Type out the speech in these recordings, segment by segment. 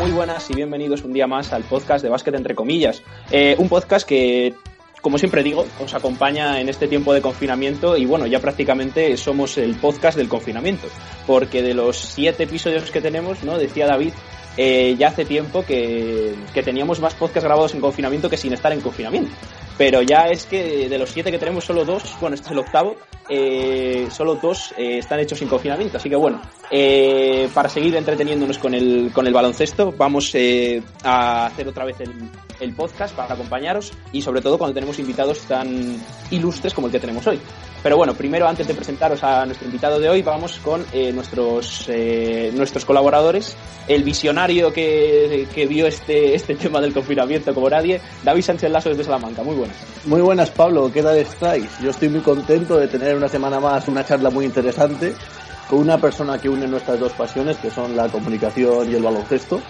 Muy buenas y bienvenidos un día más al podcast de Básquet entre comillas. Eh, un podcast que, como siempre digo, os acompaña en este tiempo de confinamiento y bueno, ya prácticamente somos el podcast del confinamiento, porque de los siete episodios que tenemos, ¿no? Decía David, eh, ya hace tiempo que, que teníamos más podcasts grabados en confinamiento que sin estar en confinamiento. Pero ya es que de los siete que tenemos, solo dos, bueno, este es el octavo, eh, solo dos eh, están hechos sin confinamiento. Así que bueno, eh, para seguir entreteniéndonos con el, con el baloncesto, vamos eh, a hacer otra vez el, el podcast para acompañaros y sobre todo cuando tenemos invitados tan ilustres como el que tenemos hoy. Pero bueno, primero antes de presentaros a nuestro invitado de hoy, vamos con eh, nuestros, eh, nuestros colaboradores. El visionario que, que vio este, este tema del confinamiento como nadie, David Sánchez Lazo desde Salamanca. Muy buenas. Muy buenas, Pablo. ¿Qué tal estáis? Yo estoy muy contento de tener una semana más una charla muy interesante con una persona que une nuestras dos pasiones, que son la comunicación y el baloncesto.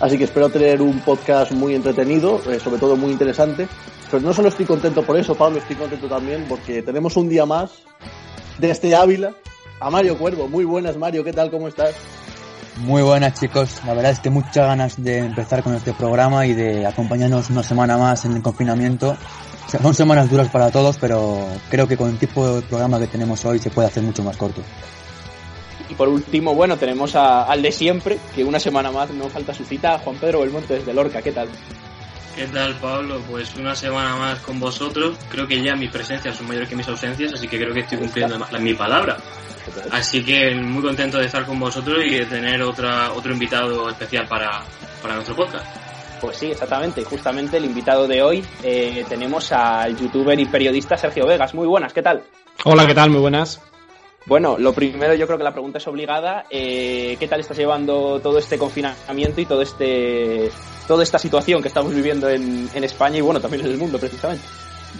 Así que espero tener un podcast muy entretenido, eh, sobre todo muy interesante. Pero no solo estoy contento por eso, Pablo, estoy contento también porque tenemos un día más desde Ávila a Mario Cuervo. Muy buenas, Mario, ¿qué tal? ¿Cómo estás? Muy buenas chicos, la verdad es que muchas ganas de empezar con este programa y de acompañarnos una semana más en el confinamiento. O sea, son semanas duras para todos, pero creo que con el tipo de programa que tenemos hoy se puede hacer mucho más corto. Y por último, bueno, tenemos a- al de siempre, que una semana más no falta su cita, Juan Pedro Belmonte desde Lorca. ¿Qué tal? ¿Qué tal, Pablo? Pues una semana más con vosotros. Creo que ya mis presencias son mayores que mis ausencias, así que creo que estoy cumpliendo la- mi palabra. Así que muy contento de estar con vosotros y de tener otra, otro invitado especial para, para nuestro podcast. Pues sí, exactamente. Justamente el invitado de hoy eh, tenemos al youtuber y periodista Sergio Vegas. Muy buenas, ¿qué tal? Hola, ¿qué tal? Muy buenas. Bueno, lo primero yo creo que la pregunta es obligada. Eh, ¿Qué tal estás llevando todo este confinamiento y todo este toda esta situación que estamos viviendo en, en España y bueno, también en el mundo precisamente?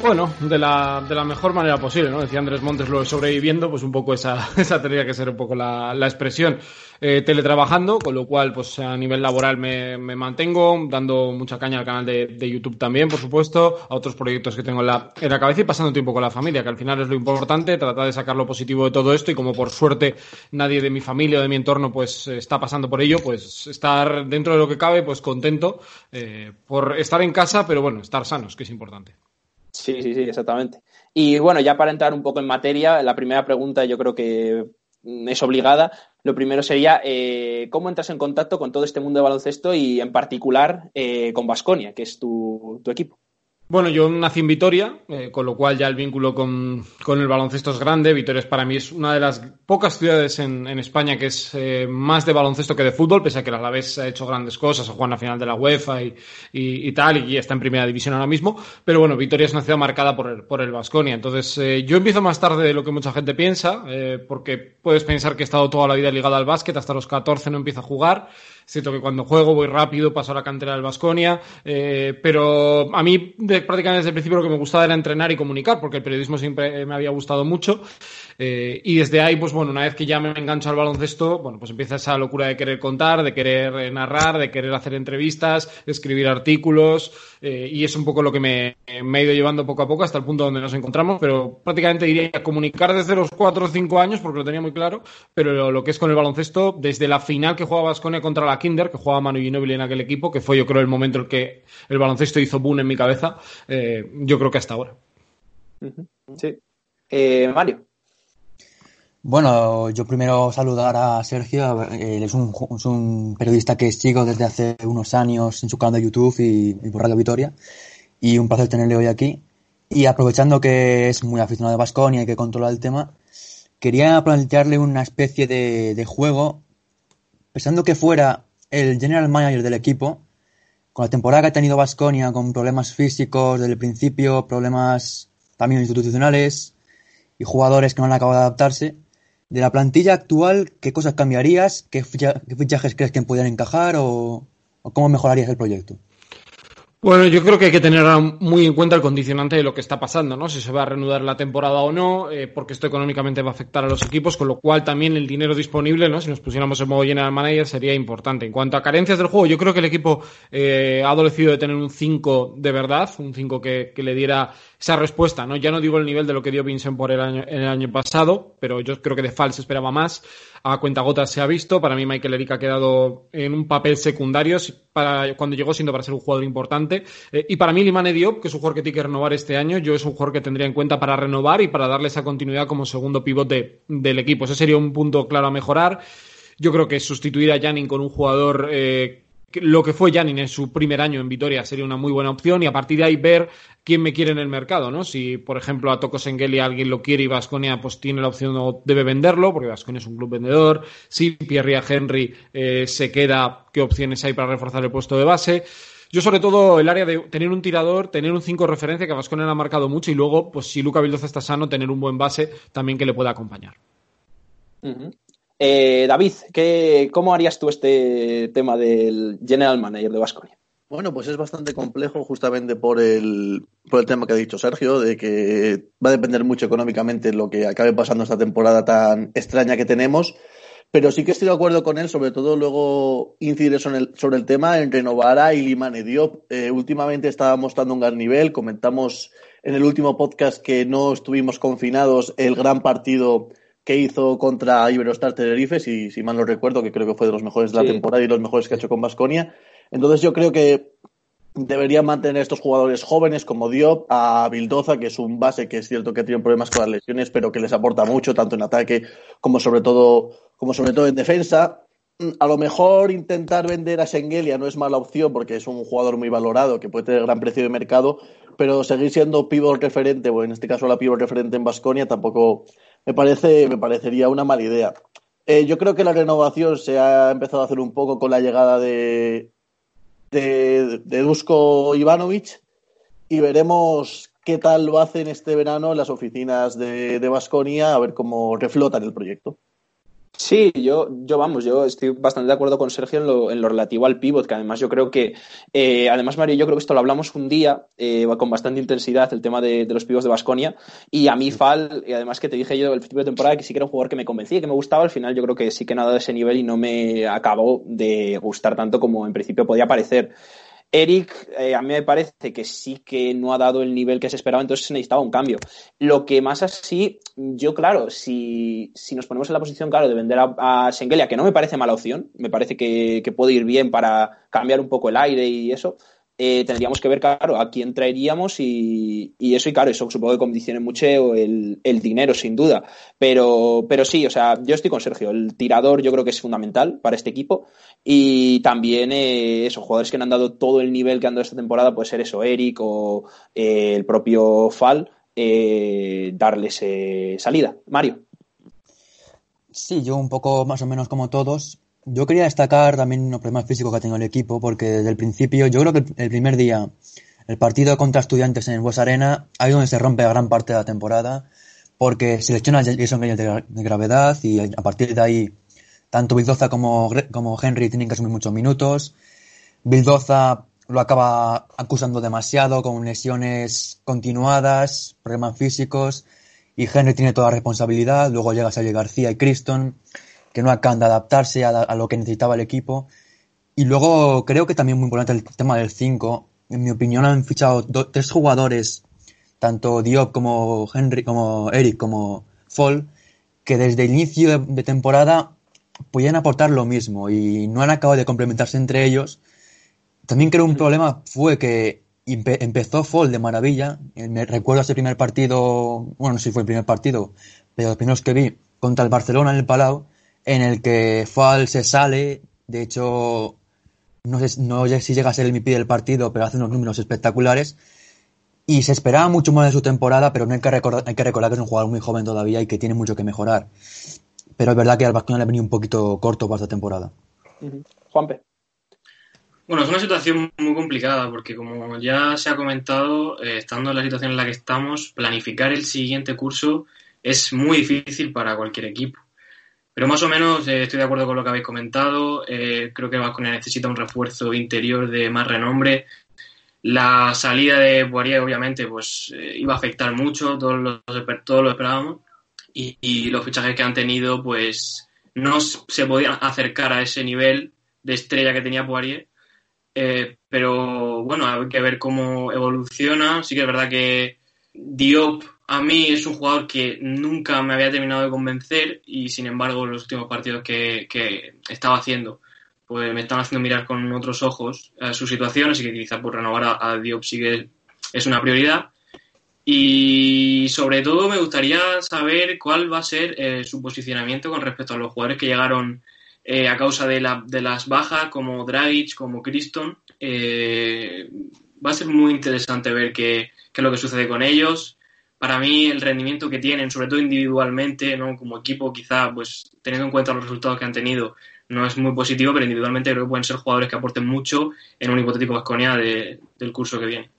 Bueno, de la, de la mejor manera posible, ¿no? Decía Andrés Montes lo sobreviviendo, pues un poco esa, esa tendría que ser un poco la, la expresión. Eh, teletrabajando, con lo cual, pues a nivel laboral me, mantengo, dando mucha caña al canal de, YouTube también, por supuesto, a otros proyectos que tengo en la, cabeza y pasando tiempo con la familia, que al final es lo importante, tratar de sacar lo positivo de todo esto y como por suerte nadie de mi familia o de mi entorno pues está pasando por ello, pues estar dentro de lo que cabe, pues contento eh, por estar en casa, pero bueno, estar sanos, que es importante. Sí, sí, sí, exactamente. Y bueno, ya para entrar un poco en materia, la primera pregunta yo creo que es obligada. Lo primero sería, eh, ¿cómo entras en contacto con todo este mundo de baloncesto y en particular eh, con Basconia, que es tu, tu equipo? Bueno, yo nací en Vitoria, eh, con lo cual ya el vínculo con, con, el baloncesto es grande. Vitoria es para mí es una de las pocas ciudades en, en España que es eh, más de baloncesto que de fútbol, pese a que la Alavés ha hecho grandes cosas, ha jugado la final de la UEFA y, y, y, tal, y está en primera división ahora mismo. Pero bueno, Vitoria es una ciudad marcada por el, por el Basconia. Entonces, eh, yo empiezo más tarde de lo que mucha gente piensa, porque puedes pensar que he estado toda la vida ligado al básquet, hasta los 14 no empiezo a jugar. Cierto que cuando juego voy rápido, paso a la cantera del Basconia, eh, pero a mí de, prácticamente desde el principio lo que me gustaba era entrenar y comunicar, porque el periodismo siempre me había gustado mucho. Eh, y desde ahí, pues bueno, una vez que ya me engancho al baloncesto, bueno, pues empieza esa locura de querer contar, de querer eh, narrar, de querer hacer entrevistas, escribir artículos, eh, y es un poco lo que me, me, ha ido llevando poco a poco hasta el punto donde nos encontramos, pero prácticamente diría comunicar desde los 4 o 5 años, porque lo tenía muy claro, pero lo, lo que es con el baloncesto, desde la final que jugaba Basconia contra la Kinder, que jugaba Manu Ginóbili en aquel equipo, que fue yo creo el momento en el que el baloncesto hizo boom en mi cabeza, eh, yo creo que hasta ahora. Sí. Eh, Mario. Bueno, yo primero saludar a Sergio, él es un, es un, periodista que sigo desde hace unos años en su canal de YouTube y, y por Radio Vitoria, y un placer tenerle hoy aquí. Y aprovechando que es muy aficionado de Basconia y que controla el tema, quería plantearle una especie de, de juego, pensando que fuera el general manager del equipo, con la temporada que ha tenido Basconia, con problemas físicos desde el principio, problemas también institucionales y jugadores que no han acabado de adaptarse. De la plantilla actual, ¿qué cosas cambiarías? ¿Qué, fichajes crees que podrían encajar? ¿O, o cómo mejorarías el proyecto? Bueno, yo creo que hay que tener muy en cuenta el condicionante de lo que está pasando, ¿no? Si se va a reanudar la temporada o no, eh, porque esto económicamente va a afectar a los equipos, con lo cual también el dinero disponible, ¿no? Si nos pusiéramos en modo general manager sería importante. En cuanto a carencias del juego, yo creo que el equipo eh, ha adolecido de tener un 5 de verdad, un 5 que, que, le diera esa respuesta, ¿no? Ya no digo el nivel de lo que dio Vincent por el año, el año pasado, pero yo creo que de Fall se esperaba más a cuentagotas se ha visto. Para mí Michael Eric ha quedado en un papel secundario para, cuando llegó siendo para ser un jugador importante. Eh, y para mí Limane Diop, que es un jugador que tiene que renovar este año, yo es un jugador que tendría en cuenta para renovar y para darle esa continuidad como segundo pivote del equipo. Ese sería un punto claro a mejorar. Yo creo que sustituir a Janin con un jugador eh, lo que fue Janin en su primer año en Vitoria sería una muy buena opción y a partir de ahí ver quién me quiere en el mercado, ¿no? Si, por ejemplo, a Toko Sengeli alguien lo quiere y Vasconia pues tiene la opción o debe venderlo, porque Vasconia es un club vendedor. Si Pierre Henry eh, se queda, ¿qué opciones hay para reforzar el puesto de base? Yo, sobre todo, el área de tener un tirador, tener un 5 referencia que Vasconia le ha marcado mucho y luego, pues si Luca Vildoza está sano, tener un buen base también que le pueda acompañar. Eh, David, ¿qué, ¿cómo harías tú este tema del General Manager de Vasconia? Bueno, pues es bastante complejo justamente por el, por el tema que ha dicho Sergio, de que va a depender mucho económicamente lo que acabe pasando esta temporada tan extraña que tenemos. Pero sí que estoy de acuerdo con él, sobre todo luego incidir sobre el, sobre el tema en renovar a Ilimane Diop. Eh, últimamente estaba mostrando un gran nivel. Comentamos en el último podcast que no estuvimos confinados el gran partido que hizo contra Iberostar Tenerife, si, si mal no recuerdo, que creo que fue de los mejores de la temporada y los mejores que ha hecho con Basconia. Entonces yo creo que debería mantener a estos jugadores jóvenes como Diop, a Bildoza, que es un base que es cierto que tiene problemas con las lesiones, pero que les aporta mucho, tanto en ataque como sobre todo, como sobre todo en defensa. A lo mejor intentar vender a Sengelia no es mala opción porque es un jugador muy valorado que puede tener gran precio de mercado, pero seguir siendo pivot referente, o en este caso la pivot referente en Basconia, tampoco me, parece, me parecería una mala idea. Eh, yo creo que la renovación se ha empezado a hacer un poco con la llegada de, de, Dusko Ivanovic y veremos qué tal lo hacen este verano en las oficinas de Basconia, a ver cómo reflotan el proyecto. Sí, yo, yo vamos, yo estoy bastante de acuerdo con Sergio en lo, en lo relativo al pivot, que además yo creo que, eh, además Mario, yo creo que esto lo hablamos un día eh, con bastante intensidad, el tema de, los pivots de Basconia, y a mí Fal, y además que te dije yo el principio de temporada que sí que era un jugador que me convencía, que me gustaba, al final yo creo que sí que nada de ese nivel y no me acabó de gustar tanto como en principio podía parecer. Eric, eh, a mí me parece que sí que no ha dado el nivel que se esperaba, entonces se necesitaba un cambio. Lo que más así, yo claro, si, si nos ponemos en la posición, claro, de vender a, a que no me parece mala opción, me parece que, que puede ir bien para cambiar un poco el aire y eso, eh, tendríamos que ver, claro, a quién traeríamos y, eso, y claro, eso supongo que condicione mucho el, el, dinero, sin duda. Pero, pero sí, o sea, yo estoy con Sergio. El tirador yo creo que es fundamental para este equipo. Y también eh, esos jugadores que han dado todo el nivel que han dado esta temporada, puede ser eso, Eric o eh, el propio Fal, darles salida. Mario. Sí, yo un poco más o menos como todos, yo quería destacar también los problemas físicos que ha tenido el equipo, porque desde el principio, yo creo que el primer día, el partido contra estudiantes en el Bues Arena, ahí donde se rompe gran parte de la temporada, porque selecciona a Jason de, de gravedad y a partir de ahí, tanto Bildoza como, como Henry tienen que asumir muchos minutos. Bildoza lo acaba acusando demasiado con lesiones continuadas, problemas físicos, y Henry tiene toda la responsabilidad. Luego llega Sergio García y Criston que no acaban de adaptarse a, lo que necesitaba el equipo. Y luego creo que también muy importante el tema del 5. En mi opinión han fichado tres jugadores, tanto Diop como Henry, como Eric, como Fall, que desde el inicio de, temporada podían aportar lo mismo y no han acabado de complementarse entre ellos. También creo un problema fue que empezó Fall de maravilla. Me recuerdo ese primer partido, bueno, no sé si fue el primer partido, pero los primeros que vi contra el Barcelona en el Palau, en el que Fall se sale, de hecho, no sé, no sé si llega a ser el MVP del partido, pero hace unos números espectaculares. Y se esperaba mucho más de su temporada, pero no hay que, recordar, hay que recordar que es un jugador muy joven todavía y que tiene mucho que mejorar. Pero es verdad que al Barcelona le ha venido un poquito corto para esta temporada. Juanpe. Bueno, es una situación muy complicada porque como ya se ha comentado, eh, estando en la situación en la que estamos, planificar el siguiente curso es muy difícil para cualquier equipo. Pero más o menos eh, estoy de acuerdo con lo que habéis comentado. Eh, creo que Vasconia necesita un refuerzo interior de más renombre. La salida de Poirier, obviamente, pues eh, iba a afectar mucho, todos lo, lo esperábamos. Y, y, los fichajes que han tenido, pues no se podían acercar a ese nivel de estrella que tenía Poirier. Pero bueno, hay que ver cómo evoluciona. Sí que es verdad que Diop a mí es un jugador que nunca me había terminado de convencer y sin embargo los últimos partidos que, que estaba haciendo pues me están haciendo mirar con otros ojos a su situación, así que quizá por renovar a, a Diop es una prioridad. Y sobre todo me gustaría saber cuál va a ser eh, su posicionamiento con respecto a los jugadores que llegaron eh, a causa de, la, de, las bajas, como Dragic, como Criston. Eh, va a ser muy interesante ver qué, qué, es lo que sucede con ellos. Para mí el rendimiento que tienen, sobre todo individualmente, ¿no? como equipo, quizá, pues teniendo en cuenta los resultados que han tenido, no es muy positivo, pero individualmente creo que pueden ser jugadores que aporten mucho en un hipotético Vasconia de, del curso que viene.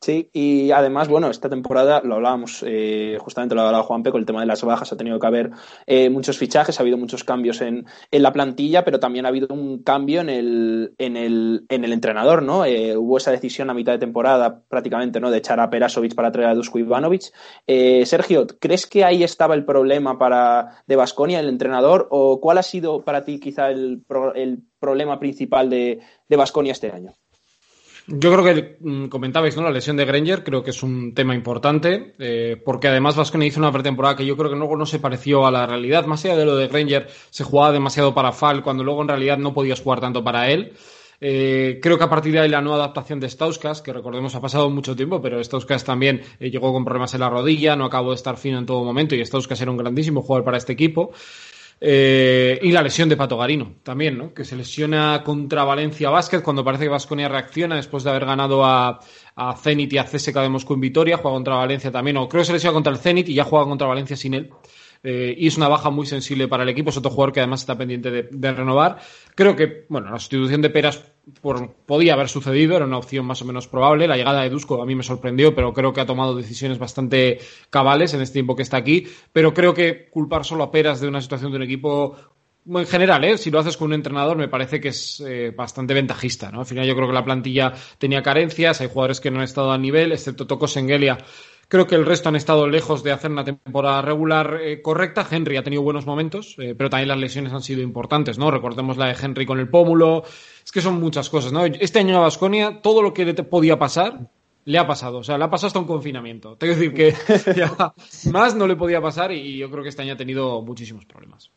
Sí, y además, bueno, esta temporada lo hablábamos, eh, justamente lo hablaba Juanpe con el tema de las bajas, ha tenido que haber eh, muchos fichajes, ha habido muchos cambios en, en, la plantilla, pero también ha habido un cambio en el, en el, en el entrenador, ¿no? Eh, hubo esa decisión a mitad de temporada prácticamente, ¿no? De echar a Perasovic para traer a Dusko Ivanovic. Eh, Sergio, ¿crees que ahí estaba el problema para de Basconia, el entrenador, o cuál ha sido para ti quizá el, el problema principal de Basconia este año? Yo creo que mm, comentabais, ¿no? La lesión de Granger creo que es un tema importante, eh, porque además Vasconia hizo una pretemporada que yo creo que luego no se pareció a la realidad. Más allá de lo de Granger, se jugaba demasiado para Fal, cuando luego en realidad no podías jugar tanto para él. Eh, creo que a partir de ahí la nueva adaptación de Stauskas, que recordemos ha pasado mucho tiempo, pero Stauskas también eh, llegó con problemas en la rodilla, no acabó de estar fino en todo momento y Stauskas era un grandísimo jugador para este equipo. Eh, y la lesión de Pato Garino también, ¿no? Que se lesiona contra Valencia Basket cuando parece que Vasconia reacciona después de haber ganado a, a Zenit y a CSK de Moscú en Vitoria, juega contra Valencia también, o creo que se lesiona contra el Zenit y ya juega contra Valencia sin él. Eh, y es una baja muy sensible para el equipo, es otro jugador que además está pendiente de, renovar. Creo que, bueno, la sustitución de Peras podía haber sucedido, era una opción más o menos probable. La llegada de Dusko a mí me sorprendió, pero creo que ha tomado decisiones bastante cabales en este tiempo que está aquí. Pero creo que culpar solo a Peras de una situación de un equipo en general, ¿eh? si lo haces con un entrenador, me parece que es eh, bastante ventajista. Al final, yo creo que la plantilla tenía carencias, hay jugadores que no han estado a nivel, excepto Toko Sengelia, Creo que el resto han estado lejos de hacer una temporada regular eh, correcta. Henry ha tenido buenos momentos, eh, pero también las lesiones han sido importantes, ¿no? Recordemos la de Henry con el pómulo. Es que son muchas cosas, ¿no? Este año a Basconia, todo lo que le podía pasar, le ha pasado. O sea, le ha pasado hasta un confinamiento. Tengo que decir que ya más no le podía pasar y yo creo que este año ha tenido muchísimos problemas.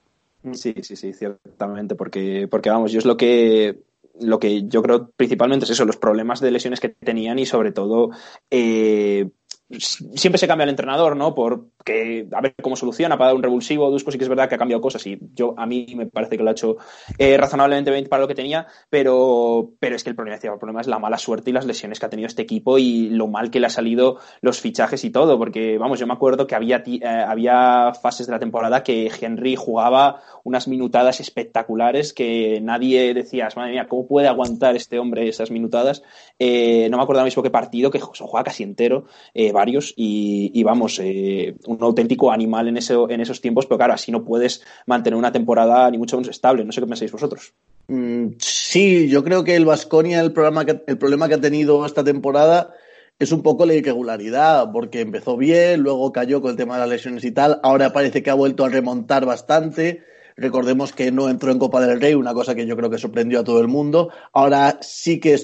Sí, sí, sí, ciertamente, porque, porque vamos, yo es lo que lo que yo creo principalmente es eso, los problemas de lesiones que tenían y sobre todo eh, siempre se cambia el entrenador, ¿no? Porque a ver cómo soluciona para dar un revulsivo. Dusko sí que es verdad que ha cambiado cosas y yo a mí me parece que lo ha hecho eh, razonablemente bien para lo que tenía, pero, pero es que el problema, el problema es la mala suerte y las lesiones que ha tenido este equipo y lo mal que le ha salido los fichajes y todo, porque vamos, yo me acuerdo que había, eh, había fases de la temporada que Henry jugaba unas minutadas espectaculares que nadie decía, madre mía, ¿cómo puede aguantar este hombre esas minutadas? Eh, no me acuerdo ahora mismo qué partido, que se juega casi entero. Eh, varios y, y vamos, eh, un auténtico animal en, ese, en esos tiempos, pero claro, así no puedes mantener una temporada ni mucho menos estable. No sé qué pensáis vosotros. Mm, sí, yo creo que el Vasconia, el, programa el problema que ha tenido esta temporada es un poco la irregularidad, porque empezó bien, luego cayó con el tema de las lesiones y tal, ahora parece que ha vuelto a remontar bastante. Recordemos que no entró en Copa del Rey, una cosa que yo creo que sorprendió a todo el mundo. Ahora sí que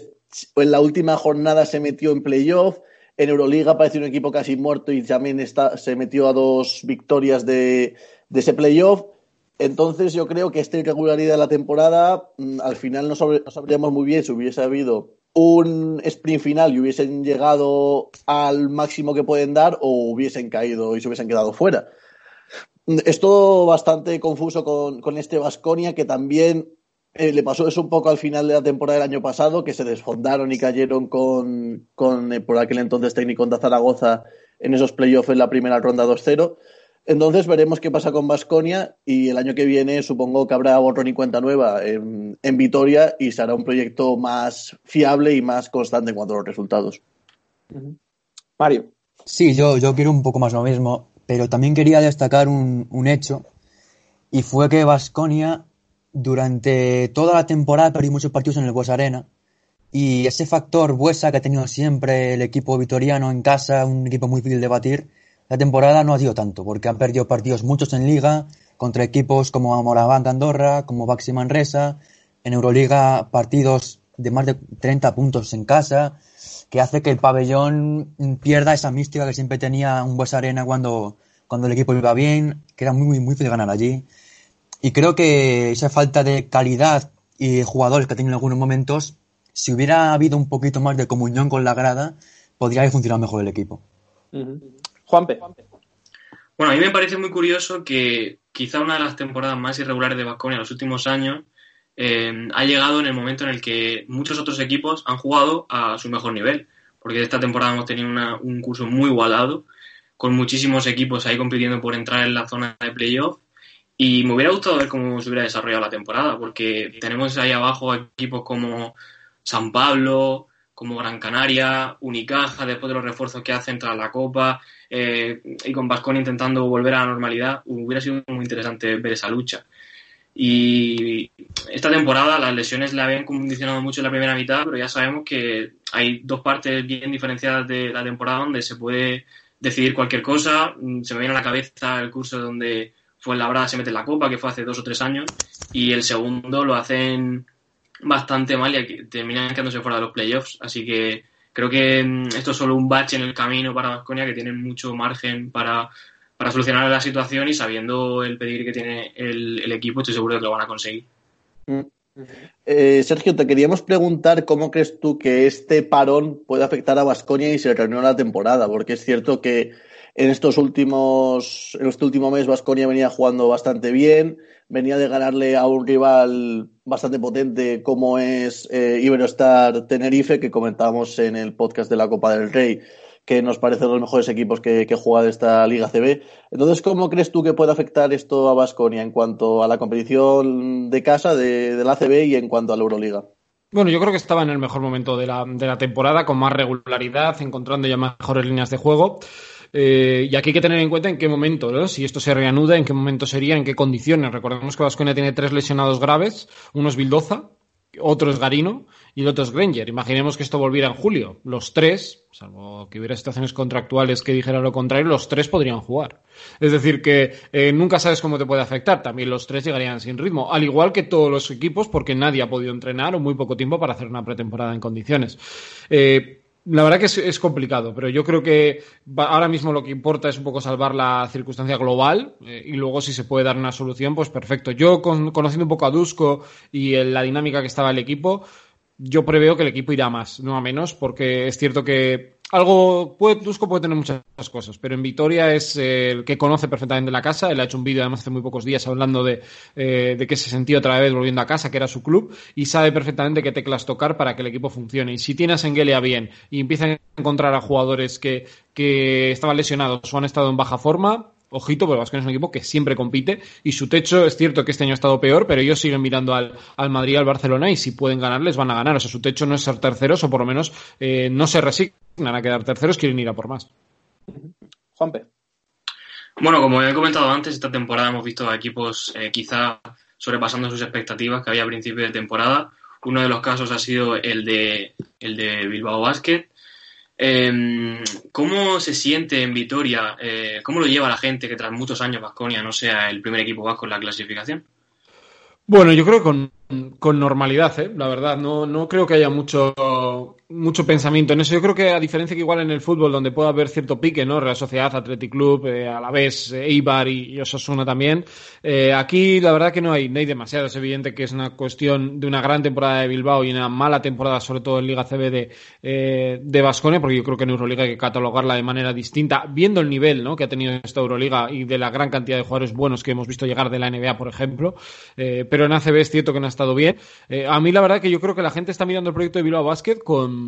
en la última jornada se metió en playoff, en Euroliga parece un equipo casi muerto y también está, se metió a dos victorias de, ese playoff. Entonces yo creo que esta irregularidad de la temporada, mm, al final no, sabríamos muy bien si hubiese habido un sprint final y hubiesen llegado al máximo que pueden dar o hubiesen caído y se hubiesen quedado fuera. Es todo bastante confuso con, con este Vasconia que también eh, le pasó eso un poco al final de la temporada del año pasado, que se desfondaron y cayeron con, con eh, por aquel entonces técnico de Zaragoza en esos playoffs en la primera ronda 2-0. Entonces veremos qué pasa con Vasconia y el año que viene supongo que habrá borrón y cuenta nueva en, en Vitoria y será un proyecto más fiable y más constante en cuanto a los resultados. Uh -huh. Mario. Sí, yo, yo quiero un poco más lo mismo, pero también quería destacar un, un hecho y fue que Vasconia durante toda la temporada perdí muchos partidos en el Bues Arena Y ese factor Buesa que ha tenido siempre el equipo vitoriano en casa, un equipo muy difícil de batir, la temporada no ha sido tanto, porque han perdido partidos muchos en Liga, contra equipos como Moraván Andorra, como Baxi Manresa, en Euroliga partidos de más de 30 puntos en casa, que hace que el pabellón pierda esa mística que siempre tenía un Buesa Arena cuando, cuando el equipo iba bien, que era muy, muy, muy difícil ganar allí. Y creo que esa falta de calidad y de jugadores que ha tenido en algunos momentos si hubiera habido un poquito más de comunión con la grada, podría haber funcionado mejor el equipo. Juanpe. Bueno, a mí me parece muy curioso que quizá una de las temporadas más irregulares de Vasconia en los últimos años eh, ha llegado en el momento en el que muchos otros equipos han jugado a su mejor nivel. Porque esta temporada hemos tenido un curso muy igualado, con muchísimos equipos ahí compitiendo por entrar en la zona de playoff. Y me hubiera gustado ver cómo se hubiera desarrollado la temporada, porque tenemos ahí abajo equipos como San Pablo, como Gran Canaria, Unicaja, después de los refuerzos que hacen tras la Copa, eh, y con Vasconi intentando volver a la normalidad, hubiera sido muy interesante ver esa lucha. Y esta temporada las lesiones le habían condicionado mucho en la primera mitad, pero ya sabemos que hay dos partes bien diferenciadas de la temporada donde se puede decidir cualquier cosa. Se me viene a la cabeza el curso donde fue la Labrada se mete la Copa, que fue hace dos o tres años, y el segundo lo hacen bastante mal y terminan quedándose fuera de los playoffs. Así que creo que mm, esto es solo un bache en el camino para Vasconia, que tienen mucho margen para, para solucionar la situación y sabiendo el pedir que tiene el, equipo, estoy seguro de que lo van a conseguir. Mm. Eh, Sergio, te queríamos preguntar cómo crees tú que este parón puede afectar a Vasconia y se reunió la temporada, porque es cierto que en estos últimos, en este último mes Vasconia venía jugando bastante bien, venía de ganarle a un rival bastante potente como es eh, Iberostar Tenerife, que comentábamos en el podcast de la Copa del Rey, que nos parece de los mejores equipos que, que juega de esta Liga CB. Entonces, ¿cómo crees tú que puede afectar esto a Vasconia en cuanto a la competición de casa de, de la CB y en cuanto a la Euroliga? Bueno, yo creo que estaba en el mejor momento de la, de la temporada, con más regularidad, encontrando ya mejores líneas de juego. Eh, y aquí hay que tener en cuenta en qué momento, ¿no? si esto se reanuda, en qué momento sería, en qué condiciones. Recordemos que Vasconia tiene tres lesionados graves, uno es Bildoza, otro es Garino y el otro es Granger. Imaginemos que esto volviera en julio. Los tres, salvo que hubiera situaciones contractuales que dijeran lo contrario, los tres podrían jugar. Es decir, que eh, nunca sabes cómo te puede afectar. También los tres llegarían sin ritmo, al igual que todos los equipos, porque nadie ha podido entrenar o muy poco tiempo para hacer una pretemporada en condiciones. Eh, la verdad que es, complicado, pero yo creo que ahora mismo lo que importa es un poco salvar la circunstancia global eh, y luego si se puede dar una solución, pues perfecto. Yo conociendo un poco a Dusko y la dinámica que estaba el equipo, yo preveo que el equipo irá más, no a menos, porque es cierto que algo, puede, Dusko puede tener muchas cosas, pero en Vitoria es el que conoce perfectamente la casa. Él ha hecho un vídeo además hace muy pocos días hablando de, eh, de que se sentía otra vez volviendo a casa, que era su club, y sabe perfectamente qué teclas tocar para que el equipo funcione. Y si tiene a Sengelia bien y empieza a encontrar a jugadores que, que estaban lesionados o han estado en baja forma, ojito, porque Vasconia es un equipo que siempre compite y su techo es cierto que este año ha estado peor, pero ellos siguen mirando al, al Madrid y al Barcelona y si pueden ganarles van a ganar. O sea, su techo no es ser terceros o por lo menos eh, no se resignan a quedar terceros, quieren ir a por más. Juanpe. Bueno, como he comentado antes, esta temporada hemos visto equipos eh, quizá sobrepasando sus expectativas que había a principio de temporada. Uno de los casos ha sido el de, el de Bilbao Basket, eh, ¿Cómo se siente en Vitoria? Eh, ¿Cómo lo lleva la gente que tras muchos años Vasconia no sea el primer equipo vasco en la clasificación? Bueno, yo creo que con, con normalidad, ¿eh? la verdad. No, no creo que haya mucho, mucho pensamiento en eso. Yo creo que a diferencia que igual en el fútbol, donde puede haber cierto pique, ¿no? Real Sociedad, Athletic Club, eh, a la vez eh, Eibar y, Osasuna también. Eh, aquí la verdad que no hay, no hay demasiado. Es evidente que es una cuestión de una gran temporada de Bilbao y una mala temporada, sobre todo en Liga CB de, eh, de Basconia, porque yo creo que en Euroliga hay que catalogarla de manera distinta, viendo el nivel, ¿no? Que ha tenido esta Euroliga y de la gran cantidad de jugadores buenos que hemos visto llegar de la NBA, por ejemplo. Pero en ACB es cierto que no ha estado bien. A mí la verdad que yo creo que la gente está mirando el proyecto de Bilbao Basket con,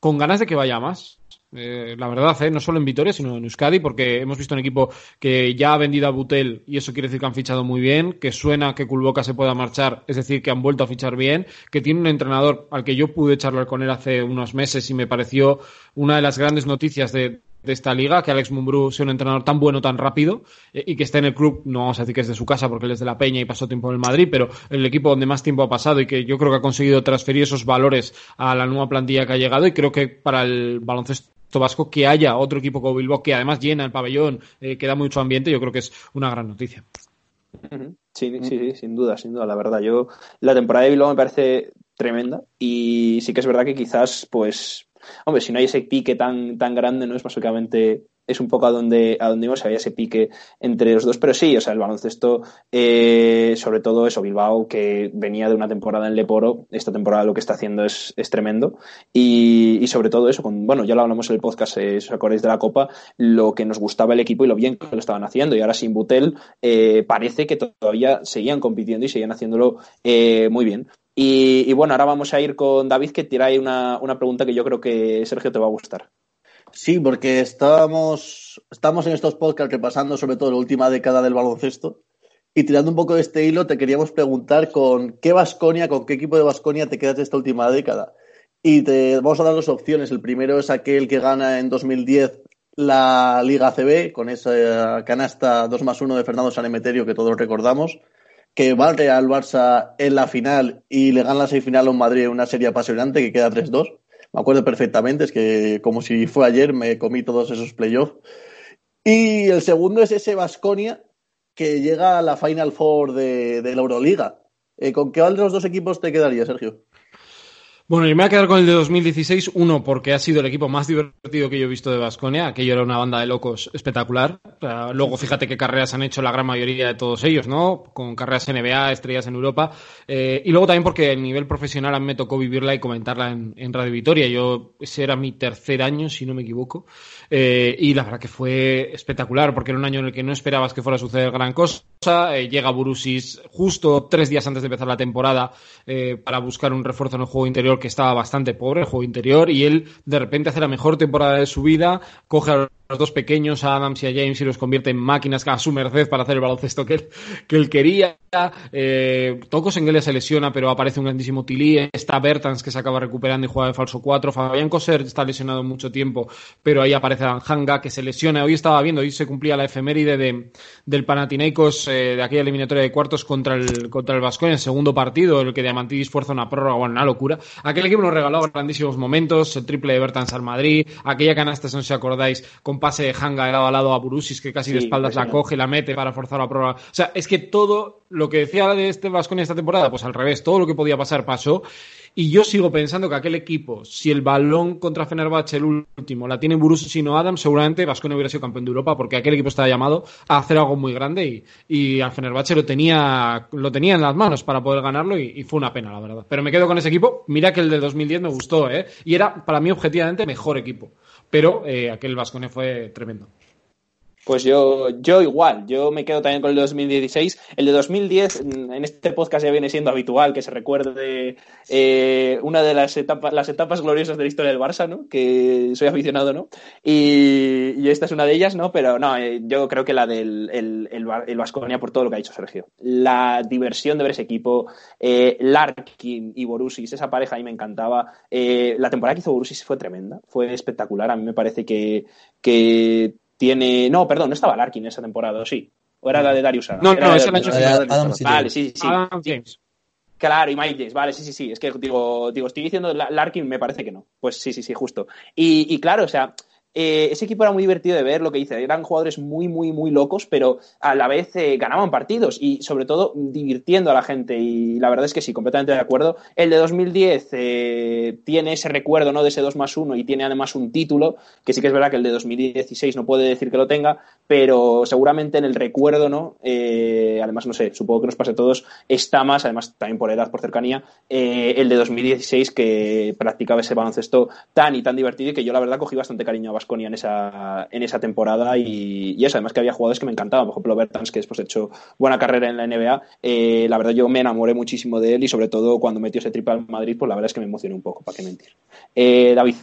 con ganas de que vaya más. Eh, la verdad, ¿eh? no solo en Vitoria, sino en Euskadi, porque hemos visto un equipo que ya ha vendido a Butel y eso quiere decir que han fichado muy bien, que suena que Culboca se pueda marchar, es decir, que han vuelto a fichar bien, que tiene un entrenador al que yo pude charlar con él hace unos meses y me pareció una de las grandes noticias de, esta liga, que Alex Mumbrú sea un entrenador tan bueno, tan rápido eh, y que esté en el club, no vamos a decir que es de su casa porque él es de la Peña y pasó tiempo en el Madrid, pero el equipo donde más tiempo ha pasado y que yo creo que ha conseguido transferir esos valores a la nueva plantilla que ha llegado y creo que para el baloncesto vasco que haya otro equipo como Bilbao que además llena el pabellón, eh, que da mucho ambiente, yo creo que es una gran noticia. Sí, sí, sí, sin duda, sin duda, la verdad. Yo, la temporada de Bilbao me parece tremenda y sí que es verdad que quizás, pues, hombre, si no hay ese pique tan, tan grande, ¿no? Es básicamente es un poco a donde, a donde íbamos, había ese pique entre los dos, pero sí, o sea, el baloncesto, eh, sobre todo eso, Bilbao, que venía de una temporada en Leporo, esta temporada lo que está haciendo es, es tremendo, y, y, sobre todo eso, con, bueno, ya lo hablamos en el podcast, eh, si os acordáis de la Copa, lo que nos gustaba el equipo y lo bien que lo estaban haciendo, y ahora sin Butel eh, parece que todavía seguían compitiendo y seguían haciéndolo eh, muy bien. Y, bueno, ahora vamos a ir con David, que ahí una, una pregunta que yo creo que Sergio te va a gustar. Sí, porque estábamos, estamos en estos podcasts repasando sobre todo la última década del baloncesto y tirando un poco de este hilo te queríamos preguntar con qué Vasconia, con qué equipo de Vasconia te quedas de esta última década. Y te vamos a dar dos opciones. El primero es aquel que gana en 2010 la Liga CB con esa canasta 2 más 1 de Fernando Sanemeterio que todos recordamos, que barre al Barça en la final y le gana la semifinal a un Madrid en una serie apasionante que queda 3-2 me acuerdo perfectamente, es que como si fue ayer me comí todos esos playoffs. Y el segundo es ese Vasconia que llega a la Final Four de, la Euroliga. Eh, ¿Con qué los dos equipos te quedaría, Sergio? Bueno, yo me voy a quedar con el de 2016, uno, porque ha sido el equipo más divertido que yo he visto de Vasconia. Aquello era una banda de locos espectacular. luego, fíjate qué carreras han hecho la gran mayoría de todos ellos, ¿no? Con carreras NBA, estrellas en Europa. Eh, y luego también porque el nivel profesional a mí me tocó vivirla y comentarla en, en Radio Vitoria. Yo, ese era mi tercer año, si no me equivoco. Eh, y la verdad que fue espectacular, porque era un año en el que no esperabas que fuera a suceder gran cosa. Eh, llega Burusis justo tres días antes de empezar la temporada eh, para buscar un refuerzo en el juego interior que estaba bastante pobre, el juego interior, y él de repente hace la mejor temporada de su vida, coge a los dos pequeños, a Adams y a James, y los convierte en máquinas a su merced para hacer el baloncesto que él, que él quería. Eh, Toco Sengelia se lesiona, pero aparece un grandísimo Tilly. Está Bertans que se acaba recuperando y juega de falso 4. Fabián Coser está lesionado mucho tiempo, pero ahí aparece Hanga que se lesiona. Hoy estaba viendo, hoy se cumplía la efeméride de, del Panathinaikos eh, de aquella eliminatoria de cuartos contra el contra el Vasco en el segundo partido, el que Diamantidis fuerza una prórroga, bueno, una locura. Aquel equipo nos regaló grandísimos momentos, el triple de Bertans al Madrid, aquella canasta, si no os acordáis, con pase de Hanga de lado a lado a Burusis, que casi sí, de espaldas la coge, la mete para forzar la prórroga. O sea, es que todo lo que decía de este Vasconia esta temporada, pues al revés, todo lo que podía pasar pasó. Y yo sigo pensando que aquel equipo, si el balón contra Fenerbahce, el último, la tiene Burusis sino Adam, seguramente Vasconia hubiera sido campeón de Europa, porque aquel equipo estaba llamado a hacer algo muy grande y, y al Fenerbahce lo tenía, lo tenía en las manos para poder ganarlo y, y, fue una pena, la verdad. Pero me quedo con ese equipo. Mira que el de 2010 me gustó, ¿eh? Y era para mí objetivamente mejor equipo. Pero eh, aquel Vasconia fue tremendo. Pues yo, yo igual, yo me quedo también con el de 2016. El de 2010, en este podcast ya viene siendo habitual que se recuerde eh, una de las etapas, las etapas gloriosas de la historia del Barça, ¿no? Que soy aficionado, ¿no? Y, esta es una de ellas, ¿no? Pero no, eh, yo creo que la del el, el, el Vasconia por todo lo que ha dicho Sergio. La diversión de ver ese equipo, eh, Larkin y Borussis, esa pareja a mí me encantaba. La temporada que hizo Borussis fue tremenda, fue espectacular. A mí me parece que, que tiene. No, perdón, no estaba Larkin esa temporada, sí. O era la de Darius Adams. No, no, esa la Adam Vale, sí, sí. Adam James. Claro, y Mike James, vale, sí, sí, sí. Es que digo, digo, estoy diciendo Larkin, me parece que no. Pues sí, sí, sí, justo. Y, y claro, o sea, eh, ese equipo era muy divertido de ver, lo que dice, eran jugadores muy, muy, muy locos, pero a la vez eh, ganaban partidos y sobre todo divirtiendo a la gente y la verdad es que sí, completamente de acuerdo. El de 2010 eh, tiene ese recuerdo ¿no? de ese 2 más 1 y tiene además un título, que sí que es verdad que el de 2016 no puede decir que lo tenga, pero seguramente en el recuerdo, ¿no? Además, no sé, supongo que nos pase a todos, está más, además también por edad, por cercanía, el de 2016 que practicaba ese baloncesto tan y tan divertido y que yo la verdad cogí bastante cariño a En esa, en esa temporada y, y, eso, además que había jugadores que me encantaban, por ejemplo Bertans, que después ha hecho buena carrera en la NBA, eh, la verdad yo me enamoré muchísimo de él y sobre todo cuando metió ese triple al Madrid, pues la verdad es que me emocioné un poco, para qué mentir. Eh, David.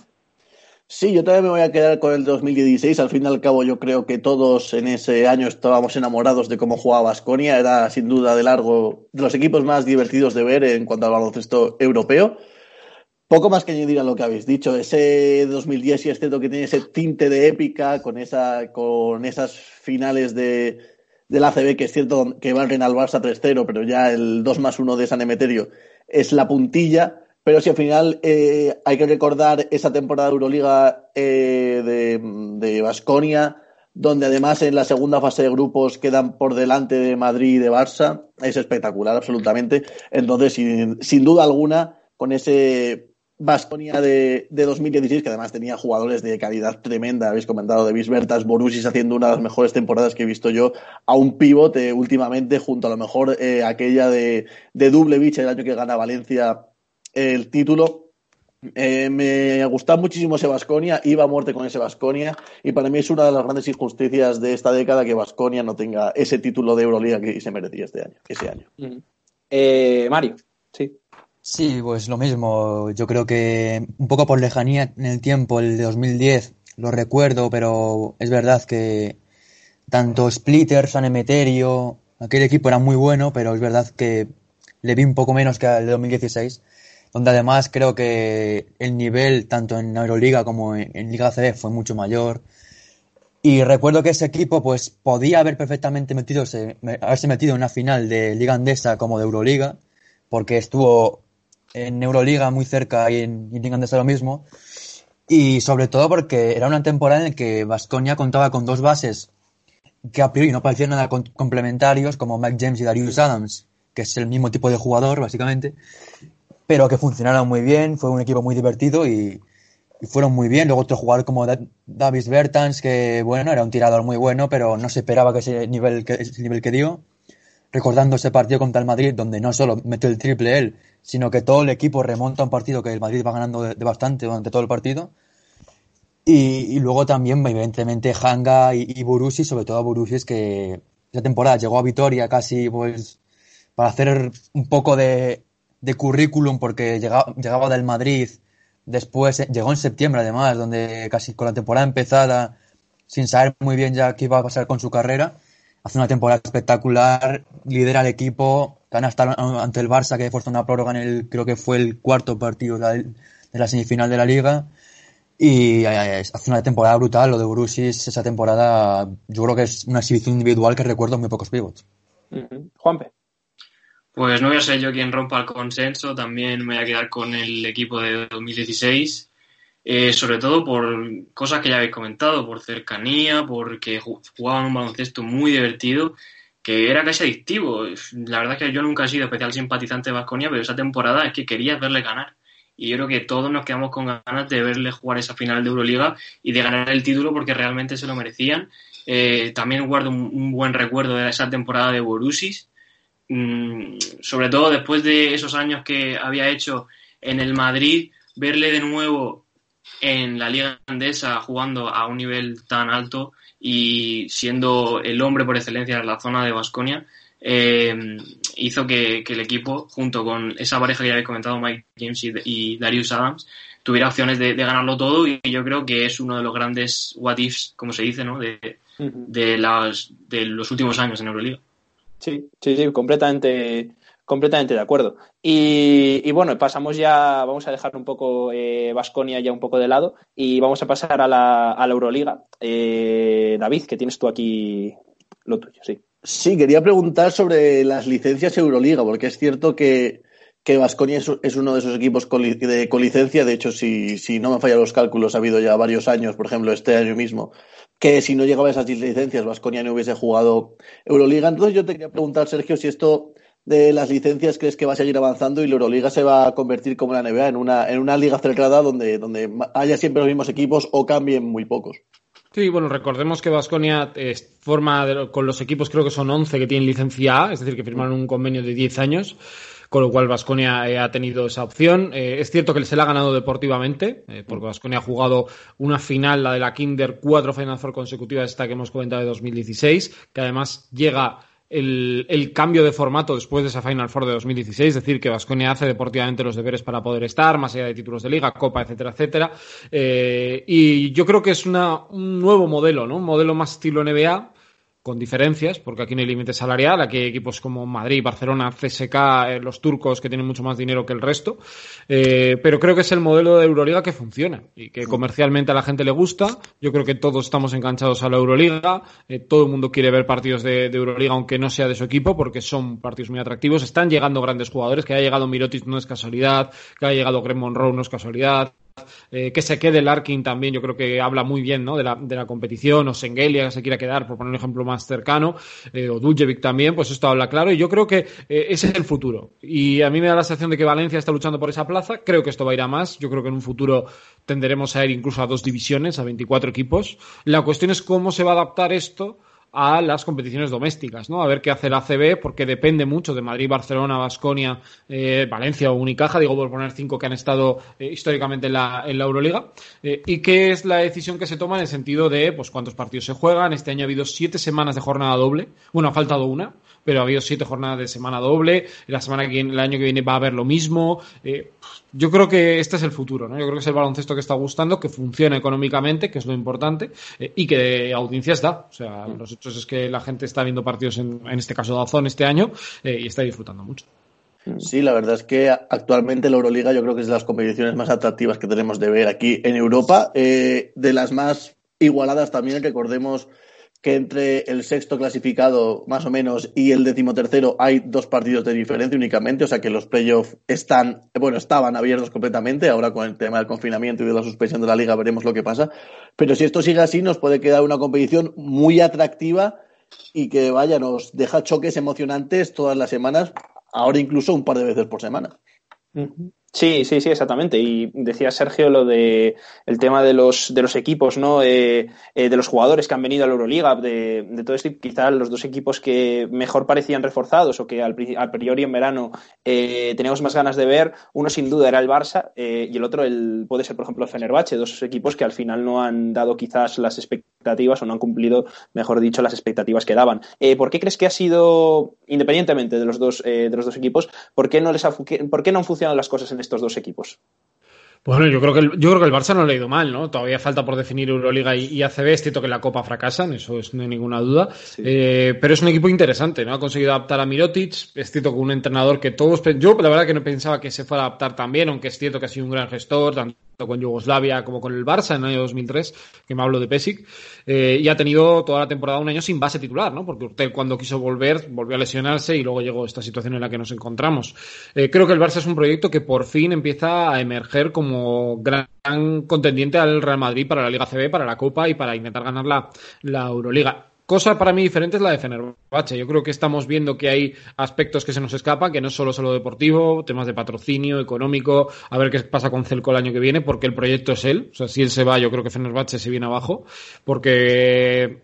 Sí, yo también me voy a quedar con el 2016. Al fin y al cabo, yo creo que todos en ese año estábamos enamorados de cómo jugaba Vasconia. Era sin duda de largo de los equipos más divertidos de ver en cuanto al baloncesto europeo. Poco más que añadir a lo que habéis dicho. Ese 2010 sí es cierto que tiene ese tinte de épica con, esa, con esas finales de, del ACB, que es cierto que barren al Barça 3-0, pero ya el 2 más 1 de San Emeterio es la puntilla. Pero si al final eh, hay que recordar esa temporada de Euroliga eh, de Basconia, donde además en la segunda fase de grupos quedan por delante de Madrid y de Barça, es espectacular absolutamente. Entonces, sin, sin duda alguna, con ese Vasconia de, de, 2016, que además tenía jugadores de calidad tremenda, habéis comentado de Bertas, Borussis haciendo una de las mejores temporadas que he visto yo, a un pivote últimamente, junto a lo mejor eh, aquella de, de Dublevich, el año que gana Valencia el título. Eh, me gustaba muchísimo ese Vasconia, iba a muerte con ese Vasconia, y para mí es una de las grandes injusticias de esta década que Vasconia no tenga ese título de Euroliga que se merecía este año, ese año. Eh, Mario, sí. Sí, pues lo mismo. Yo creo que un poco por lejanía en el tiempo, el de 2010, lo recuerdo, pero es verdad que tanto Splitter, San Emeterio, aquel equipo era muy bueno, pero es verdad que le vi un poco menos que el de 2016, donde además creo que el nivel, tanto en Euroliga como en, Liga CB, fue mucho mayor. Y recuerdo que ese equipo pues podía haber perfectamente metido, haberse metido en una final de Liga Andesa como de Euroliga, porque estuvo en Euroliga muy cerca y en, de lo mismo. Y sobre todo porque era una temporada en la que Vasconia contaba con dos bases que a priori no parecían nada complementarios, como Mike James y Darius Adams, que es el mismo tipo de jugador, básicamente, pero que funcionaron muy bien, fue un equipo muy divertido y, fueron muy bien. Luego otro jugador como Davis Bertans, que bueno, era un tirador muy bueno, pero no se esperaba que ese nivel que, ese nivel que dio recordando ese partido contra el Madrid, donde no solo metió el triple él, sino que todo el equipo remonta un partido que el Madrid va ganando de, bastante durante todo el partido. Y, luego también, evidentemente, Hanga y, y sobre todo Borussi, que esa temporada llegó a Vitoria casi pues para hacer un poco de, de currículum, porque llegaba, llegaba del Madrid, después eh, llegó en septiembre además, donde casi con la temporada empezada, sin saber muy bien ya qué iba a pasar con su carrera hace una temporada espectacular, lidera el equipo, gana hasta ante el Barça que forzó una prórroga en el, creo que fue el cuarto partido de la, semifinal de la liga. Y eh, hace una temporada brutal, lo de Brusis, esa temporada, yo creo que es una exhibición individual que recuerdo muy pocos pivots. Juanpe. Pues no voy a ser yo quien rompa el consenso, también me voy a quedar con el equipo de 2016. Eh, sobre todo por cosas que ya habéis comentado, por cercanía, porque jugaban un baloncesto muy divertido, que era casi adictivo. La verdad es que yo nunca he sido especial simpatizante de Vasconia, pero esa temporada es que quería verle ganar. Y yo creo que todos nos quedamos con ganas de verle jugar esa final de Euroliga y de ganar el título porque realmente se lo merecían. Eh, también guardo un, buen recuerdo de esa temporada de Borussis, mm, sobre todo después de esos años que había hecho en el Madrid, verle de nuevo en la Liga Andesa jugando a un nivel tan alto y siendo el hombre por excelencia en la zona de Basconia, eh, hizo que, el equipo, junto con esa pareja que ya habéis comentado, Mike James y, Darius Adams, tuviera opciones de, ganarlo todo y yo creo que es uno de los grandes what ifs, como se dice, ¿no? de, de, las, de los últimos años en Euroliga. Sí, sí, sí, completamente Completamente de acuerdo. Y, bueno, pasamos ya, vamos a dejar un poco Vasconia eh, ya un poco de lado y vamos a pasar a la, a la Euroliga. Eh, David, que tienes tú aquí lo tuyo, sí. Sí, quería preguntar sobre las licencias Euroliga, porque es cierto que que Vasconia es, uno de esos equipos con, de, con licencia. De hecho, si, si no me fallan los cálculos, ha habido ya varios años, por ejemplo, este año mismo, que si no llegaba a esas licencias, Vasconia no hubiese jugado Euroliga. Entonces, yo te quería preguntar, Sergio, si esto de las licencias crees que va a seguir avanzando y la Euroliga se va a convertir como la NBA en una, en una liga cerrada donde, donde haya siempre los mismos equipos o cambien muy pocos? Sí, bueno, recordemos que Vasconia forma con los equipos, creo que son 11 que tienen licencia A, es decir, que firmaron un convenio de 10 años, con lo cual Vasconia eh, ha tenido esa opción. Eh, es cierto que se le ha ganado deportivamente, eh, porque Vasconia ha jugado una final, la de la Kinder, cuatro Final Four consecutivas, esta que hemos comentado de 2016, que además llega el, cambio de formato después de esa Final Four de 2016, es decir, que Vasconia hace deportivamente los deberes para poder estar, más allá de títulos de liga, copa, etcétera, etcétera. Eh, y yo creo que es una, un nuevo modelo, ¿no? Un modelo más estilo NBA, con diferencias, porque aquí no hay límite salarial, aquí hay equipos como Madrid, Barcelona, CSK, eh, los turcos que tienen mucho más dinero que el resto, eh, pero creo que es el modelo de Euroliga que funciona y que comercialmente a la gente le gusta, yo creo que todos estamos enganchados a la Euroliga, eh, todo el mundo quiere ver partidos de, de, Euroliga aunque no sea de su equipo, porque son partidos muy atractivos, están llegando grandes jugadores, que haya llegado Mirotic no es casualidad, que haya llegado Greg Monroe no es casualidad, eh, que se quede Larkin también, yo creo que habla muy bien ¿no? de, la, de la competición, o Sengelia se quiera quedar, por poner un ejemplo más cercano, eh, o Duljevic también, pues esto habla claro y yo creo que eh, ese es el futuro. Y a mí me da la sensación de que Valencia está luchando por esa plaza, creo que esto va a ir a más, yo creo que en un futuro tenderemos a ir incluso a dos divisiones, a 24 equipos. La cuestión es cómo se va a adaptar esto a las competiciones domésticas, ¿no? A ver qué hace la ACB, porque depende mucho de Madrid, Barcelona, Basconia, eh, Valencia o Unicaja, digo por poner cinco que han estado eh, históricamente en la, en la Euroliga, eh, y qué es la decisión que se toma en el sentido de, pues, cuántos partidos se juegan. Este año ha habido siete semanas de jornada doble, bueno, ha faltado una, pero ha habido siete jornadas de semana doble, la semana que viene, el año que viene va a haber lo mismo. Eh, yo creo que este es el futuro, ¿no? Yo creo que es el baloncesto que está gustando, que funciona económicamente, que es lo importante, eh, y que audiencias da. O sea, mm. los hechos es que la gente está viendo partidos, en, en este caso de Azón este año, eh, y está disfrutando mucho. Sí, la verdad es que actualmente la Euroliga yo creo que es de las competiciones más atractivas que tenemos de ver aquí en Europa, eh, de las más igualadas también, recordemos que entre el sexto clasificado, más o menos, y el decimotercero hay dos partidos de diferencia únicamente, o sea que los playoffs están, bueno, estaban abiertos completamente, ahora con el tema del confinamiento y de la suspensión de la liga veremos lo que pasa, pero si esto sigue así nos puede quedar una competición muy atractiva y que, vaya, nos deja choques emocionantes todas las semanas, ahora incluso un par de veces por semana. Sí, sí, sí, exactamente. Y decía Sergio lo de el tema de los de los equipos, ¿no? Eh, eh, de los jugadores que han venido a la Euroliga, de, de todo esto, quizás los dos equipos que mejor parecían reforzados o que al, al priori en verano eh, teníamos más ganas de ver, uno sin duda era el Barça eh, y el otro el, puede ser, por ejemplo, el Fenerbahce, dos equipos que al final no han dado quizás las expectativas o no han cumplido, mejor dicho, las expectativas que daban. Eh, ¿Por qué crees que ha sido, independientemente de los dos, de los dos equipos, por qué no les ha, por qué no han funcionado las cosas en estos dos equipos? Bueno, yo creo que el, yo creo que el Barça no lo ha ido mal, ¿no? Todavía falta por definir Euroliga y, y ACB. Es cierto que la Copa fracasan, eso es, no hay ninguna duda. Sí. Eh, pero es un equipo interesante, ¿no? Ha conseguido adaptar a Mirotic. Es cierto que un entrenador que todos. Yo, la verdad, que no pensaba que se fuera a adaptar también, aunque es cierto que ha sido un gran gestor, tanto con Yugoslavia como con el Barça en el año 2003, que me hablo de Pesic. Eh, y ha tenido toda la temporada un año sin base titular, ¿no? Porque Urtel, cuando quiso volver, volvió a lesionarse y luego llegó esta situación en la que nos encontramos. Eh, creo que el Barça es un proyecto que por fin empieza a emerger como gran contendiente al Real Madrid para la Liga CB, para la Copa y para intentar ganar la, la Euroliga. Cosa para mí diferente es la de Fenerbahce. Yo creo que estamos viendo que hay aspectos que se nos escapan, que no es solo deportivo, temas de patrocinio, económico, a ver qué pasa con Celco el año que viene, porque el proyecto es él. O sea, si él se va, yo creo que Fenerbahce se viene abajo, porque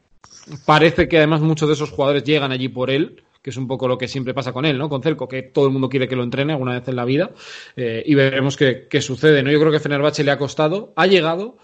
parece que además muchos de esos jugadores llegan allí por él que es un poco lo que siempre pasa con él, ¿no? Con Celco, que todo el mundo quiere que lo entrene alguna vez en la vida, eh, y veremos qué, qué, sucede, ¿no? Yo creo que Fenerbahce le ha costado, ha llegado,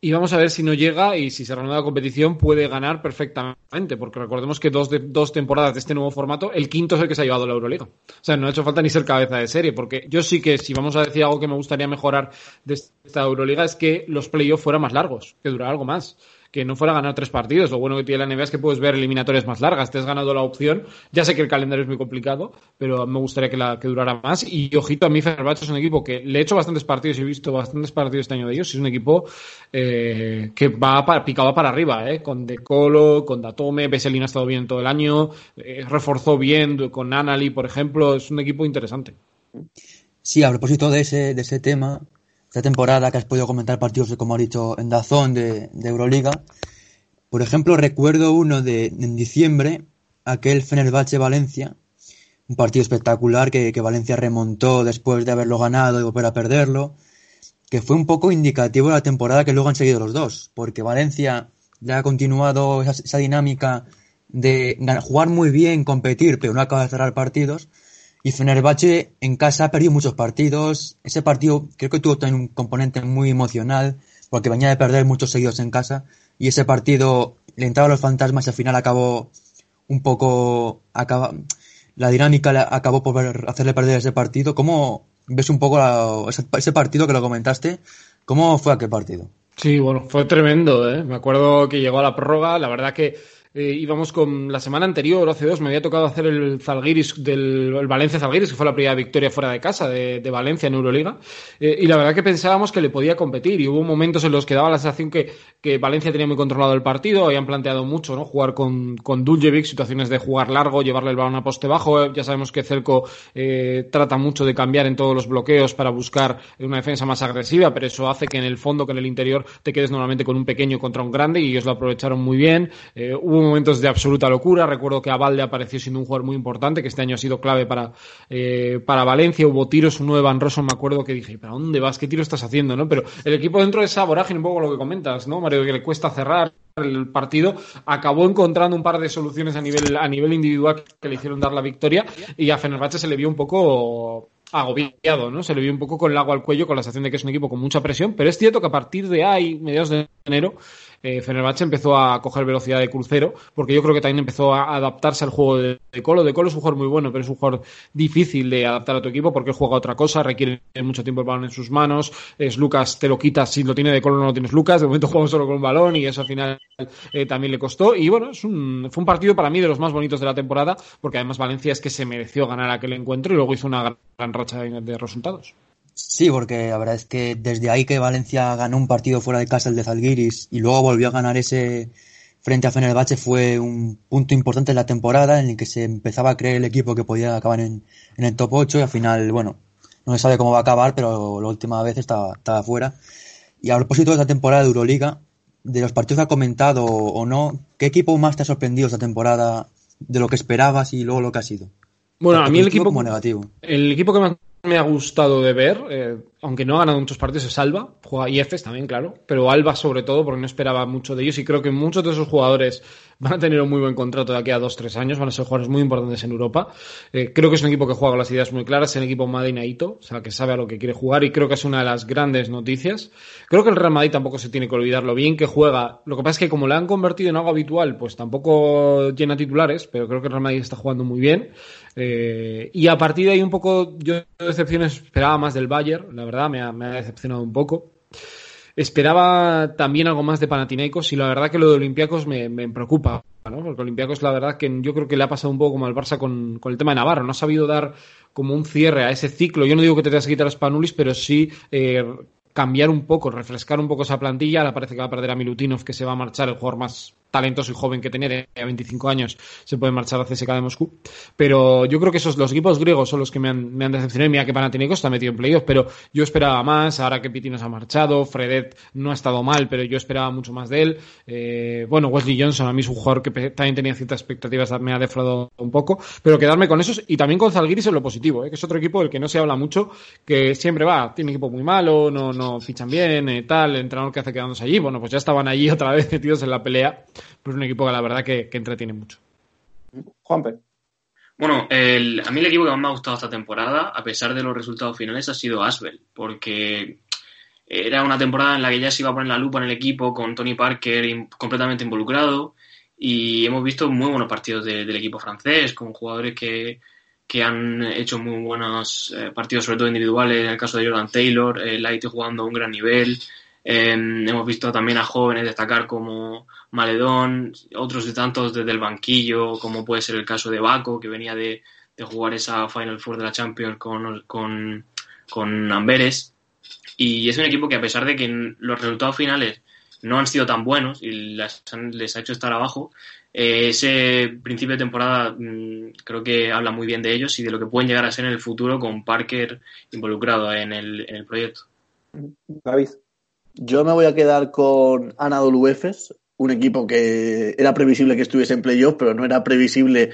y vamos a ver si no llega y si se reanuda la competición puede ganar perfectamente, porque recordemos que dos, de, dos temporadas de este nuevo formato, el quinto es el que se ha llevado la Euroliga. O sea, no ha hecho falta ni ser cabeza de serie, porque yo sí que si vamos a decir algo que me gustaría mejorar de esta Euroliga es que los playoffs fueran más largos, que durara algo más que no fuera a ganar tres partidos. Lo bueno que tiene la NBA es que puedes ver eliminatorias más largas. Te has ganado la opción. Ya sé que el calendario es muy complicado, pero me gustaría que, la, que durara más. Y ojito, a mí Fenerbahce es un equipo que le he hecho bastantes partidos y he visto bastantes partidos este año de ellos. Es un equipo eh, que va para, picado para arriba, eh, con De Colo, con Datome. Veselin ha estado bien todo el año. Eh, reforzó bien con Anali, por ejemplo. Es un equipo interesante. Sí, a propósito de ese, de ese tema, esta temporada que has podido comentar partidos, como ha dicho, en Dazón de, Euroliga. Por ejemplo, recuerdo uno de en diciembre, aquel Fenerbahce Valencia, un partido espectacular que, que, Valencia remontó después de haberlo ganado y volver a perderlo, que fue un poco indicativo de la temporada que luego han seguido los dos, porque Valencia ya ha continuado esa dinámica de jugar muy bien, competir, pero no acaba de cerrar partidos y Fenerbahce en casa ha perdido muchos partidos. Ese partido creo que tuvo también un componente muy emocional, porque venía de perder muchos seguidos en casa. Y ese partido le entraron los fantasmas y al final acabó un poco. Acaba, la dinámica acabó por hacerle perder ese partido. ¿Cómo ves un poco ese, ese partido que lo comentaste? ¿Cómo fue aquel partido? Sí, bueno, fue tremendo, ¿eh? Me acuerdo que llegó a la prórroga, la verdad que eh, íbamos con la semana anterior, hace dos, me había tocado hacer el Zalgiris del el Valencia Zalgiris, que fue la primera victoria fuera de casa de, Valencia en Euroliga. Eh, y la verdad que pensábamos que le podía competir. Y hubo momentos en los que daba la sensación que, que Valencia tenía muy controlado el partido, habían planteado mucho, ¿no? Jugar con, con Duljevic, situaciones de jugar largo, llevarle el balón a poste bajo. Ya sabemos que Celco eh, trata mucho de cambiar en todos los bloqueos para buscar una defensa más agresiva, pero eso hace que en el fondo, que en el interior, te quedes normalmente con un pequeño contra un grande y ellos lo aprovecharon muy bien. hubo momentos de absoluta locura. Recuerdo que Avalde apareció siendo un jugador muy importante, que este año ha sido clave para, eh, para Valencia. Hubo tiros, uno de Van me acuerdo que dije, ¿para dónde vas? ¿Qué tiro estás haciendo? ¿no? Pero el equipo dentro de esa vorágine, un poco lo que comentas, ¿no, Mario? Que le cuesta cerrar el partido, acabó encontrando un par de soluciones a nivel, a nivel individual que le hicieron dar la victoria y a Fenerbahce se le vio un poco agobiado, ¿no? Se le vio un poco con el agua al cuello, con la sensación de que es un equipo con mucha presión, pero es cierto que a partir de ahí, mediados de enero, eh, Fenerbahce empezó a coger velocidad de crucero, porque yo creo que también empezó a adaptarse al juego de, Colo. De Colo es un jugador muy bueno, pero es un jugador difícil de adaptar a tu equipo porque juega otra cosa, requiere mucho tiempo el balón en sus manos. Es Lucas, te lo quitas, si lo tiene de Colo no lo tienes Lucas. De momento jugamos solo con un balón y eso al final eh, también le costó. Y bueno, es un, fue un partido para mí de los más bonitos de la temporada, porque además Valencia es que se mereció ganar aquel encuentro y luego hizo una gran, racha de resultados. Sí, porque la verdad es que desde ahí que Valencia ganó un partido fuera de casa, el de Zalgiris, y luego volvió a ganar ese frente a Fenerbahce, fue un punto importante en la temporada en el que se empezaba a creer el equipo que podía acabar en, el top 8 y al final, bueno, no se sabe cómo va a acabar, pero la última vez estaba, estaba fuera. Y a propósito de esta temporada de Euroliga, de los partidos que ha comentado o no, ¿qué equipo más te ha sorprendido esta temporada de lo que esperabas y luego lo que ha sido? Bueno, a mí el equipo como negativo. El equipo que más me ha gustado de ver, eh, aunque no ha ganado muchos partidos, es Alba. Juega IFES también, claro. Pero Alba sobre todo, porque no esperaba mucho de ellos. Y creo que muchos de esos jugadores van a tener un muy buen contrato de aquí a dos, tres años. Van a ser jugadores muy importantes en Europa. Eh, creo que es un equipo que juega con las ideas muy claras. Es un equipo Madinaito, o sea, que sabe a lo que quiere jugar. Y creo que es una de las grandes noticias. Creo que el Real Madrid tampoco se tiene que olvidar lo bien que juega. Lo que pasa es que como le han convertido en algo habitual, pues tampoco llena titulares. Pero creo que el Real Madrid está jugando muy bien. Eh, y a partir de ahí un poco, yo decepciones esperaba más del Bayern, la verdad, me ha, decepcionado un poco. Esperaba también algo más de Panathinaikos y la verdad que lo de Olympiacos me, preocupa, ¿no? Porque Olympiacos la verdad que yo creo que le ha pasado un poco como al Barça con, el tema de Navarro, no ha sabido dar como un cierre a ese ciclo. Yo no digo que te tengas que quitar a Spanulis, pero sí eh, cambiar un poco, refrescar un poco esa plantilla. Ahora parece que va a perder a Milutinov, que se va a marchar, el jugador más talentoso y joven que tenía de 25 años se puede marchar a CSK de Moscú. Pero yo creo que esos los equipos griegos son los que me han, me han decepcionado. Mira que Panathinaikos está metido en playoff, pero yo esperaba más. Ahora que Piti nos ha marchado, Fredet no ha estado mal, pero yo esperaba mucho más de él. Eh, bueno, Wesley Johnson a mí es un jugador que también tenía ciertas expectativas, me ha defraudado un poco. Pero quedarme con esos y también con Zalgiris en lo positivo, eh, que es otro equipo del que no se habla mucho, que siempre va, tiene equipo muy malo, no, no fichan bien, eh, tal, el entrenador que hace quedándose allí. Bueno, pues ya estaban allí otra vez metidos en la pelea. Pues un equipo que la verdad que, entretiene mucho. Juanpe. Bueno, a mí el equipo que más me ha gustado esta temporada, a pesar de los resultados finales, ha sido Asbel, porque era una temporada en la que ya se iba a poner la lupa en el equipo con Tony Parker completamente involucrado y hemos visto muy buenos partidos del equipo francés con jugadores que, han hecho muy buenos eh, partidos, sobre todo individuales, en el caso de Jordan Taylor, eh, Light jugando a un gran nivel, Em, hemos visto también a jóvenes destacar como Maledón, otros de tantos desde el banquillo, como puede ser el caso de Baco, que venía de, jugar esa Final Four de la Champions con, con, Amberes. Y es un equipo que a pesar de que los resultados finales no han sido tan buenos y les, ha hecho estar abajo, eh, ese principio de temporada mm, creo que habla muy bien de ellos y de lo que pueden llegar a ser en el futuro con Parker involucrado en el, en el proyecto. David. Yo me voy a quedar con Anadolu Efes, un equipo que era previsible que estuviese en playoff, pero no era previsible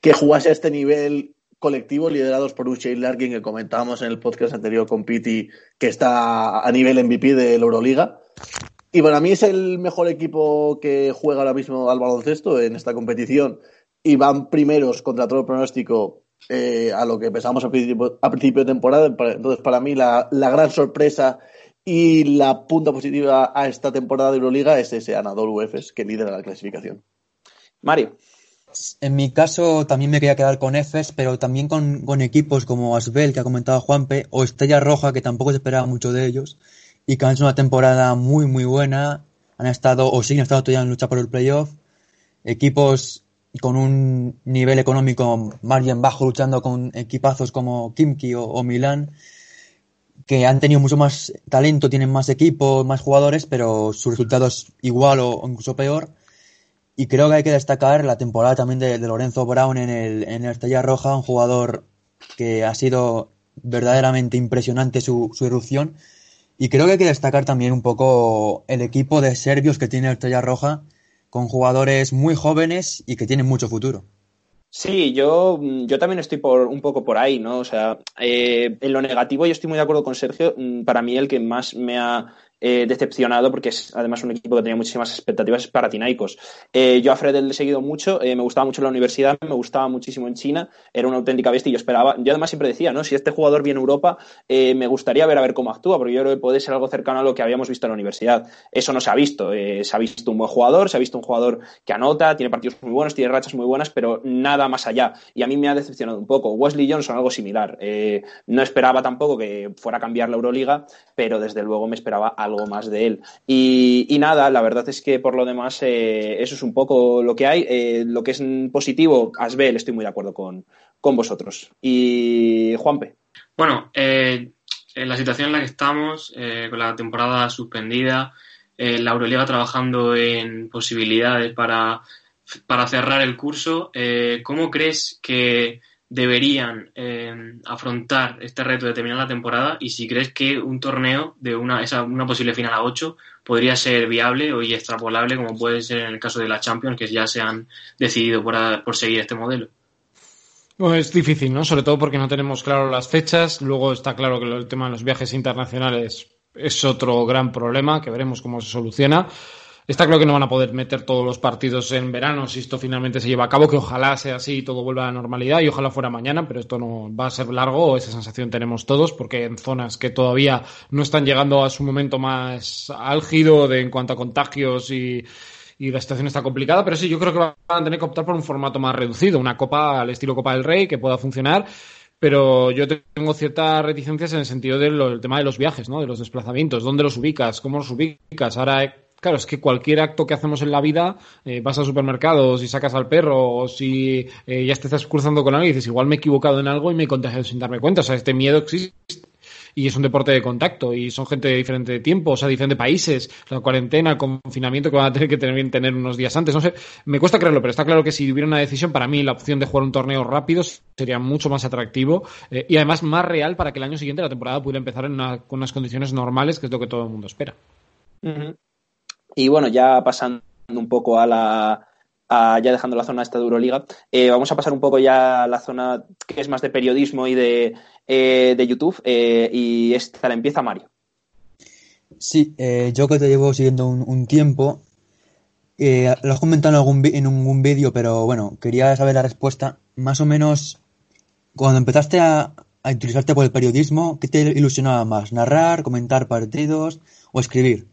que jugase a este nivel colectivo liderados por Shane Larkin que comentábamos en el podcast anterior con Piti, que está a nivel MVP de la Euroliga. Y para mí es el mejor equipo que juega ahora mismo al baloncesto en esta competición y van primeros contra todo el pronóstico eh, a lo que pensamos a principio, de temporada. Entonces, para mí, la, la gran sorpresa y la punta positiva a esta temporada de Euroliga es ese Anadolu Efes que lidera la clasificación. Mario. En mi caso también me quería quedar con Efes, pero también con, equipos como Asbel, que ha comentado Juanpe, o Estrella Roja, que tampoco se esperaba mucho de ellos, y que han hecho una temporada muy, muy buena. Han estado, o siguen estado todavía en lucha por el playoff. equipos con un nivel económico más bien bajo luchando con equipazos como Kimki o, Milán que han tenido mucho más talento, tienen más equipo, más jugadores, pero su resultado es igual o, incluso peor. Y creo que hay que destacar la temporada también de, Lorenzo Brown en el, en el Estrella Roja, un jugador que ha sido verdaderamente impresionante su, su erupción. Y creo que hay que destacar también un poco el equipo de serbios que tiene el Estrella Roja, con jugadores muy jóvenes y que tienen mucho futuro. Sí, yo, yo también estoy por, un poco por ahí, ¿no? O sea, eh, en lo negativo yo estoy muy de acuerdo con Sergio. Mm, para mí el que más me ha eh, decepcionado porque es además un equipo que tenía muchísimas expectativas para Tinaicos. Eh, yo a Fred le he seguido mucho, eh, me gustaba mucho en la universidad, me gustaba muchísimo en China, era una auténtica bestia y yo esperaba, yo además siempre decía, ¿no? Si este jugador viene a Europa, me gustaría ver a ver cómo actúa, porque yo creo que puede ser algo cercano a lo que habíamos visto en la universidad. Eso no se ha visto, se ha visto un buen jugador, se ha visto un jugador que anota, tiene partidos muy buenos, tiene rachas muy buenas, pero nada más allá. Y a mí me ha decepcionado un poco. Wesley Johnson, algo similar. no esperaba tampoco que fuera a cambiar la Euroliga, pero desde luego me esperaba algo más de él. Y, nada, la verdad es que por lo demás eh, eso es un poco lo que hay. Eh, lo que es positivo, Asbel, estoy muy de acuerdo con, vosotros. Y Juanpe. Bueno, eh, en la situación en la que estamos, con la temporada suspendida, la Euroliga trabajando en posibilidades para, para cerrar el curso, ¿cómo crees que deberían eh, afrontar este reto de terminar la temporada y si crees que un torneo de una, esa, una posible final a 8 podría ser viable o y extrapolable como puede ser en el caso de la Champions que ya se han decidido por, por seguir este modelo. es difícil, ¿no? Sobre todo porque no tenemos claro las fechas. Luego está claro que el tema de los viajes internacionales es otro gran problema que veremos cómo se soluciona. Está claro que no van a poder meter todos los partidos en verano si esto finalmente se lleva a cabo, que ojalá sea así y todo vuelva a la normalidad y ojalá fuera mañana, pero esto no va a ser largo, esa sensación tenemos todos, porque en zonas que todavía no están llegando a su momento más álgido de, en cuanto a contagios y, y la situación está complicada, pero sí, yo creo que van a tener que optar por un formato más reducido, una copa al estilo Copa del Rey que pueda funcionar pero yo tengo ciertas reticencias en el sentido del tema de los viajes, ¿no? De los desplazamientos, dónde los ubicas, cómo los ubicas. Ahora Claro, es que cualquier acto que hacemos en la vida, eh, vas al supermercado, si sacas al perro, o si eh, ya te estás cruzando con alguien dices, igual me he equivocado en algo y me he contagiado sin darme cuenta. O sea, este miedo existe y es un deporte de contacto y son gente de diferente tiempo, o sea, diferentes países, la cuarentena, el confinamiento que van a tener que tener, tener unos días antes, no sé, me cuesta creerlo, pero está claro que si hubiera una decisión, para mí la opción de jugar un torneo rápido sería mucho más atractivo eh, y además más real para que el año siguiente la temporada pudiera empezar en con unas condiciones normales, que es lo que todo el mundo espera. Y bueno, ya pasando un poco a la. ya dejando la zona esta de Euroliga, eh, vamos a pasar un poco ya a la zona que es más de periodismo y de, eh, de YouTube. Eh, y esta la empieza Mario. Sí, yo que te llevo siguiendo un, tiempo. lo has comentado en algún, en un vídeo, pero bueno, quería saber la respuesta. Más o menos, cuando empezaste a, a interesarte por el periodismo, ¿qué te ilusionaba más? ¿Narrar, comentar partidos o escribir?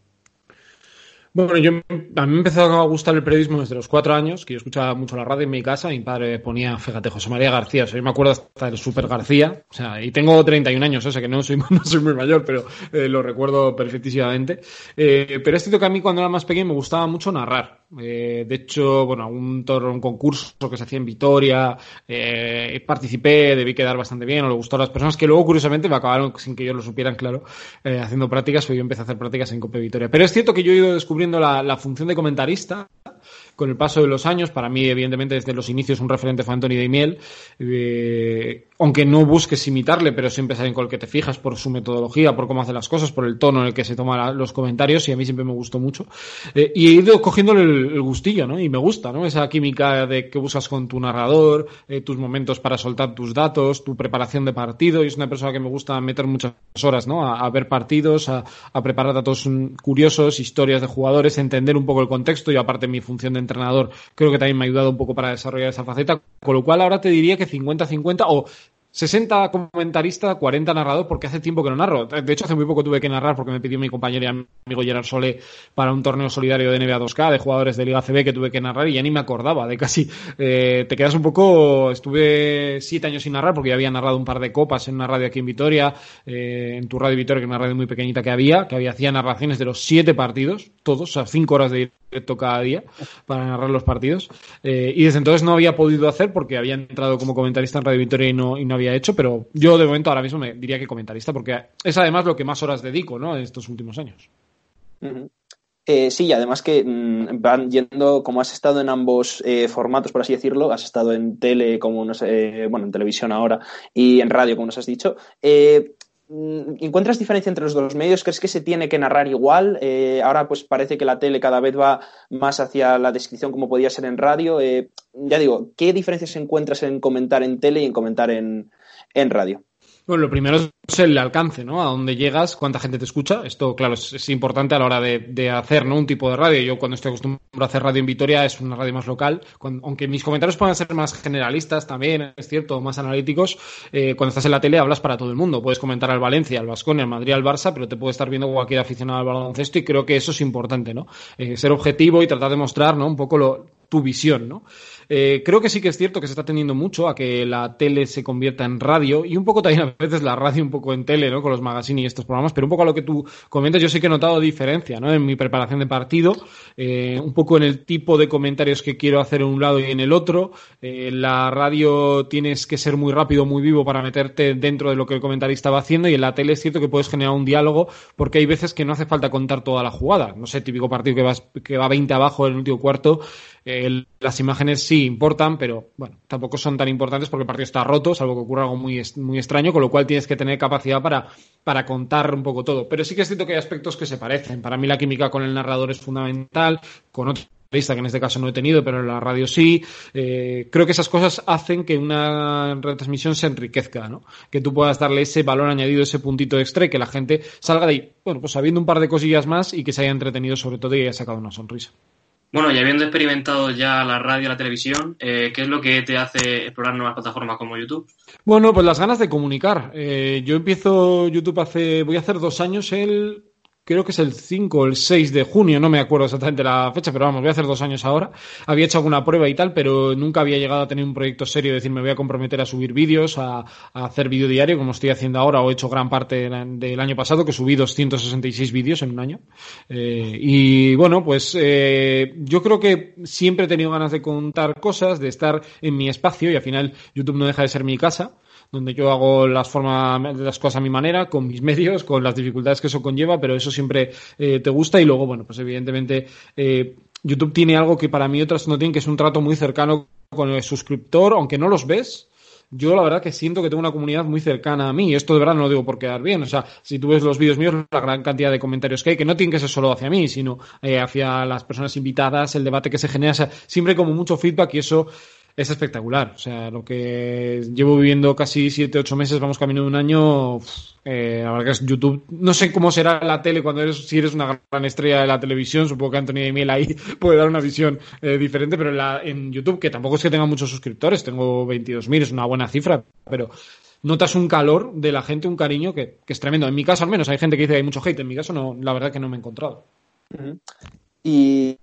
Bueno, yo, a mí me empezó a gustar el periodismo desde los cuatro años, que yo escuchaba mucho la radio en mi casa. Mi padre ponía, fíjate, José María García. O sea, yo me acuerdo hasta del Super García. O sea, y tengo 31 años, o sea que no soy, no soy muy mayor, pero eh, lo recuerdo perfectísimamente. Eh, pero es cierto que a mí cuando era más pequeño me gustaba mucho narrar. Eh, de hecho, bueno, un, un concurso que se hacía en Vitoria, eh, participé, debí quedar bastante bien, o le gustó a las personas que luego, curiosamente, me acabaron, sin que ellos lo supieran, claro, eh, haciendo prácticas, o yo empecé a hacer prácticas en Cope Vitoria. Pero es cierto que yo he ido descubriendo la, función de comentarista con el paso de los años. Para mí, evidentemente, desde los inicios un referente fue Anthony Daimiel, eh, aunque no busques imitarle, pero siempre es alguien con el que te fijas por su metodología, por cómo hace las cosas, por el tono en el que se toma los comentarios, y a mí siempre me gustó mucho. Eh, y he ido cogiéndole el, gustillo, ¿no? Y me gusta, ¿no? Esa química de que buscas con tu narrador, eh, tus momentos para soltar tus datos, tu preparación de partido, y es una persona que me gusta meter muchas horas, ¿no? A, ver partidos, a, a preparar datos curiosos, historias de jugadores, entender un poco el contexto, y aparte mi función de entrenador creo que también me ha ayudado un poco para desarrollar esa faceta, con lo cual ahora te diría que 50-50 o 60 comentarista, 40 narrador, porque hace tiempo que no narro. De hecho, hace muy poco tuve que narrar porque me pidió mi compañero y amigo Gerard Sole para un torneo solidario de NBA 2K de jugadores de Liga CB que tuve que narrar y ya ni me acordaba de casi. Eh, te quedas un poco. Estuve siete años sin narrar porque ya había narrado un par de copas en una radio aquí en Vitoria, eh, en tu radio Vitoria, que es una radio muy pequeñita que había, que había hacía narraciones de los siete partidos, todos, o sea, cinco horas de directo cada día para narrar los partidos. Eh, y desde entonces no había podido hacer porque había entrado como comentarista en Radio Victoria y no, y no había hecho, pero yo de momento ahora mismo me diría que comentarista porque es además lo que más horas dedico ¿no? en estos últimos años. Eh, sí, además que mm, van yendo, como has estado en ambos eh, formatos, por así decirlo, has estado en tele, como nos, eh, bueno, en televisión ahora, y en radio, como nos has dicho. Mm, ¿Encuentras diferencia entre los dos medios? ¿Crees que se tiene que narrar igual? ahora pues parece que la tele cada vez va más hacia la descripción como podía ser en radio. ya digo, ¿qué diferencias encuentras en comentar en tele y en comentar en radio? Bueno, lo primero es el alcance, ¿no? A dónde llegas, cuánta gente te escucha. Esto, claro, es, importante a la hora de, hacer ¿no? un tipo de radio. Yo cuando estoy acostumbrado a hacer radio en Vitoria es una radio más local. aunque mis comentarios puedan ser más generalistas también, es cierto, más analíticos, eh, cuando estás en la tele hablas para todo el mundo. Puedes comentar al Valencia, al Vasconia, al Madrid, al Barça, pero te puede estar viendo cualquier aficionado al baloncesto y creo que eso es importante, ¿no? Eh, ser objetivo y tratar de mostrar, ¿no? Un poco lo, tu visión, ¿no? Eh, creo que sí que es cierto que se está teniendo mucho a que la tele se convierta en radio y un poco también a veces la radio un poco en tele, ¿no? Con los magazines y estos programas, pero un poco a lo que tú comentas, yo sí que he notado diferencia, ¿no? En mi preparación de partido, eh, un poco en el tipo de comentarios que quiero hacer en un lado y en el otro. Eh, la radio tienes que ser muy rápido, muy vivo para meterte dentro de lo que el comentarista va haciendo y en la tele es cierto que puedes generar un diálogo porque hay veces que no hace falta contar toda la jugada. No sé, típico partido que, vas, que va 20 abajo en el último cuarto las imágenes sí importan, pero bueno, tampoco son tan importantes porque el partido está roto, salvo que ocurra algo muy, muy extraño, con lo cual tienes que tener capacidad para, para contar un poco todo. Pero sí que es cierto que hay aspectos que se parecen. Para mí la química con el narrador es fundamental, con otro que en este caso no he tenido, pero en la radio sí. Eh, creo que esas cosas hacen que una retransmisión se enriquezca, ¿no? Que tú puedas darle ese valor añadido, ese puntito extra y que la gente salga de ahí, bueno, pues sabiendo un par de cosillas más y que se haya entretenido sobre todo y haya sacado una sonrisa. Bueno, y habiendo experimentado ya la radio la televisión, eh, ¿qué es lo que te hace explorar nuevas plataformas como YouTube? Bueno, pues las ganas de comunicar. Eh, yo empiezo YouTube hace, voy a hacer dos años el creo que es el 5 o el 6 de junio, no me acuerdo exactamente la fecha, pero vamos, voy a hacer dos años ahora. Había hecho alguna prueba y tal, pero nunca había llegado a tener un proyecto serio, es decir, me voy a comprometer a subir vídeos, a, hacer vídeo diario, como estoy haciendo ahora, o he hecho gran parte del año pasado, que subí 266 vídeos en un año. Eh, y bueno, pues eh, yo creo que siempre he tenido ganas de contar cosas, de estar en mi espacio, y al final YouTube no deja de ser mi casa donde yo hago las formas las cosas a mi manera, con mis medios, con las dificultades que eso conlleva, pero eso siempre eh, te gusta y luego, bueno, pues evidentemente eh, YouTube tiene algo que para mí otras no tienen, que es un trato muy cercano con el suscriptor, aunque no los ves, yo la verdad que siento que tengo una comunidad muy cercana a mí. Esto de verdad no lo digo por quedar bien. O sea, si tú ves los vídeos míos, la gran cantidad de comentarios que hay, que no tienen que ser solo hacia mí, sino eh, hacia las personas invitadas, el debate que se genera. O sea, siempre como mucho feedback y eso es espectacular. O sea, lo que llevo viviendo casi 7, 8 meses, vamos camino de un año, eh, la verdad que es YouTube. No sé cómo será la tele cuando eres, si eres una gran estrella de la televisión, supongo que Antonio de Miel ahí puede dar una visión eh, diferente, pero en, la, en YouTube, que tampoco es que tenga muchos suscriptores, tengo 22.000, es una buena cifra, pero notas un calor de la gente, un cariño que, es tremendo. En mi caso, al menos, hay gente que dice que hay mucho hate, en mi caso, no, la verdad que no me he encontrado. Y,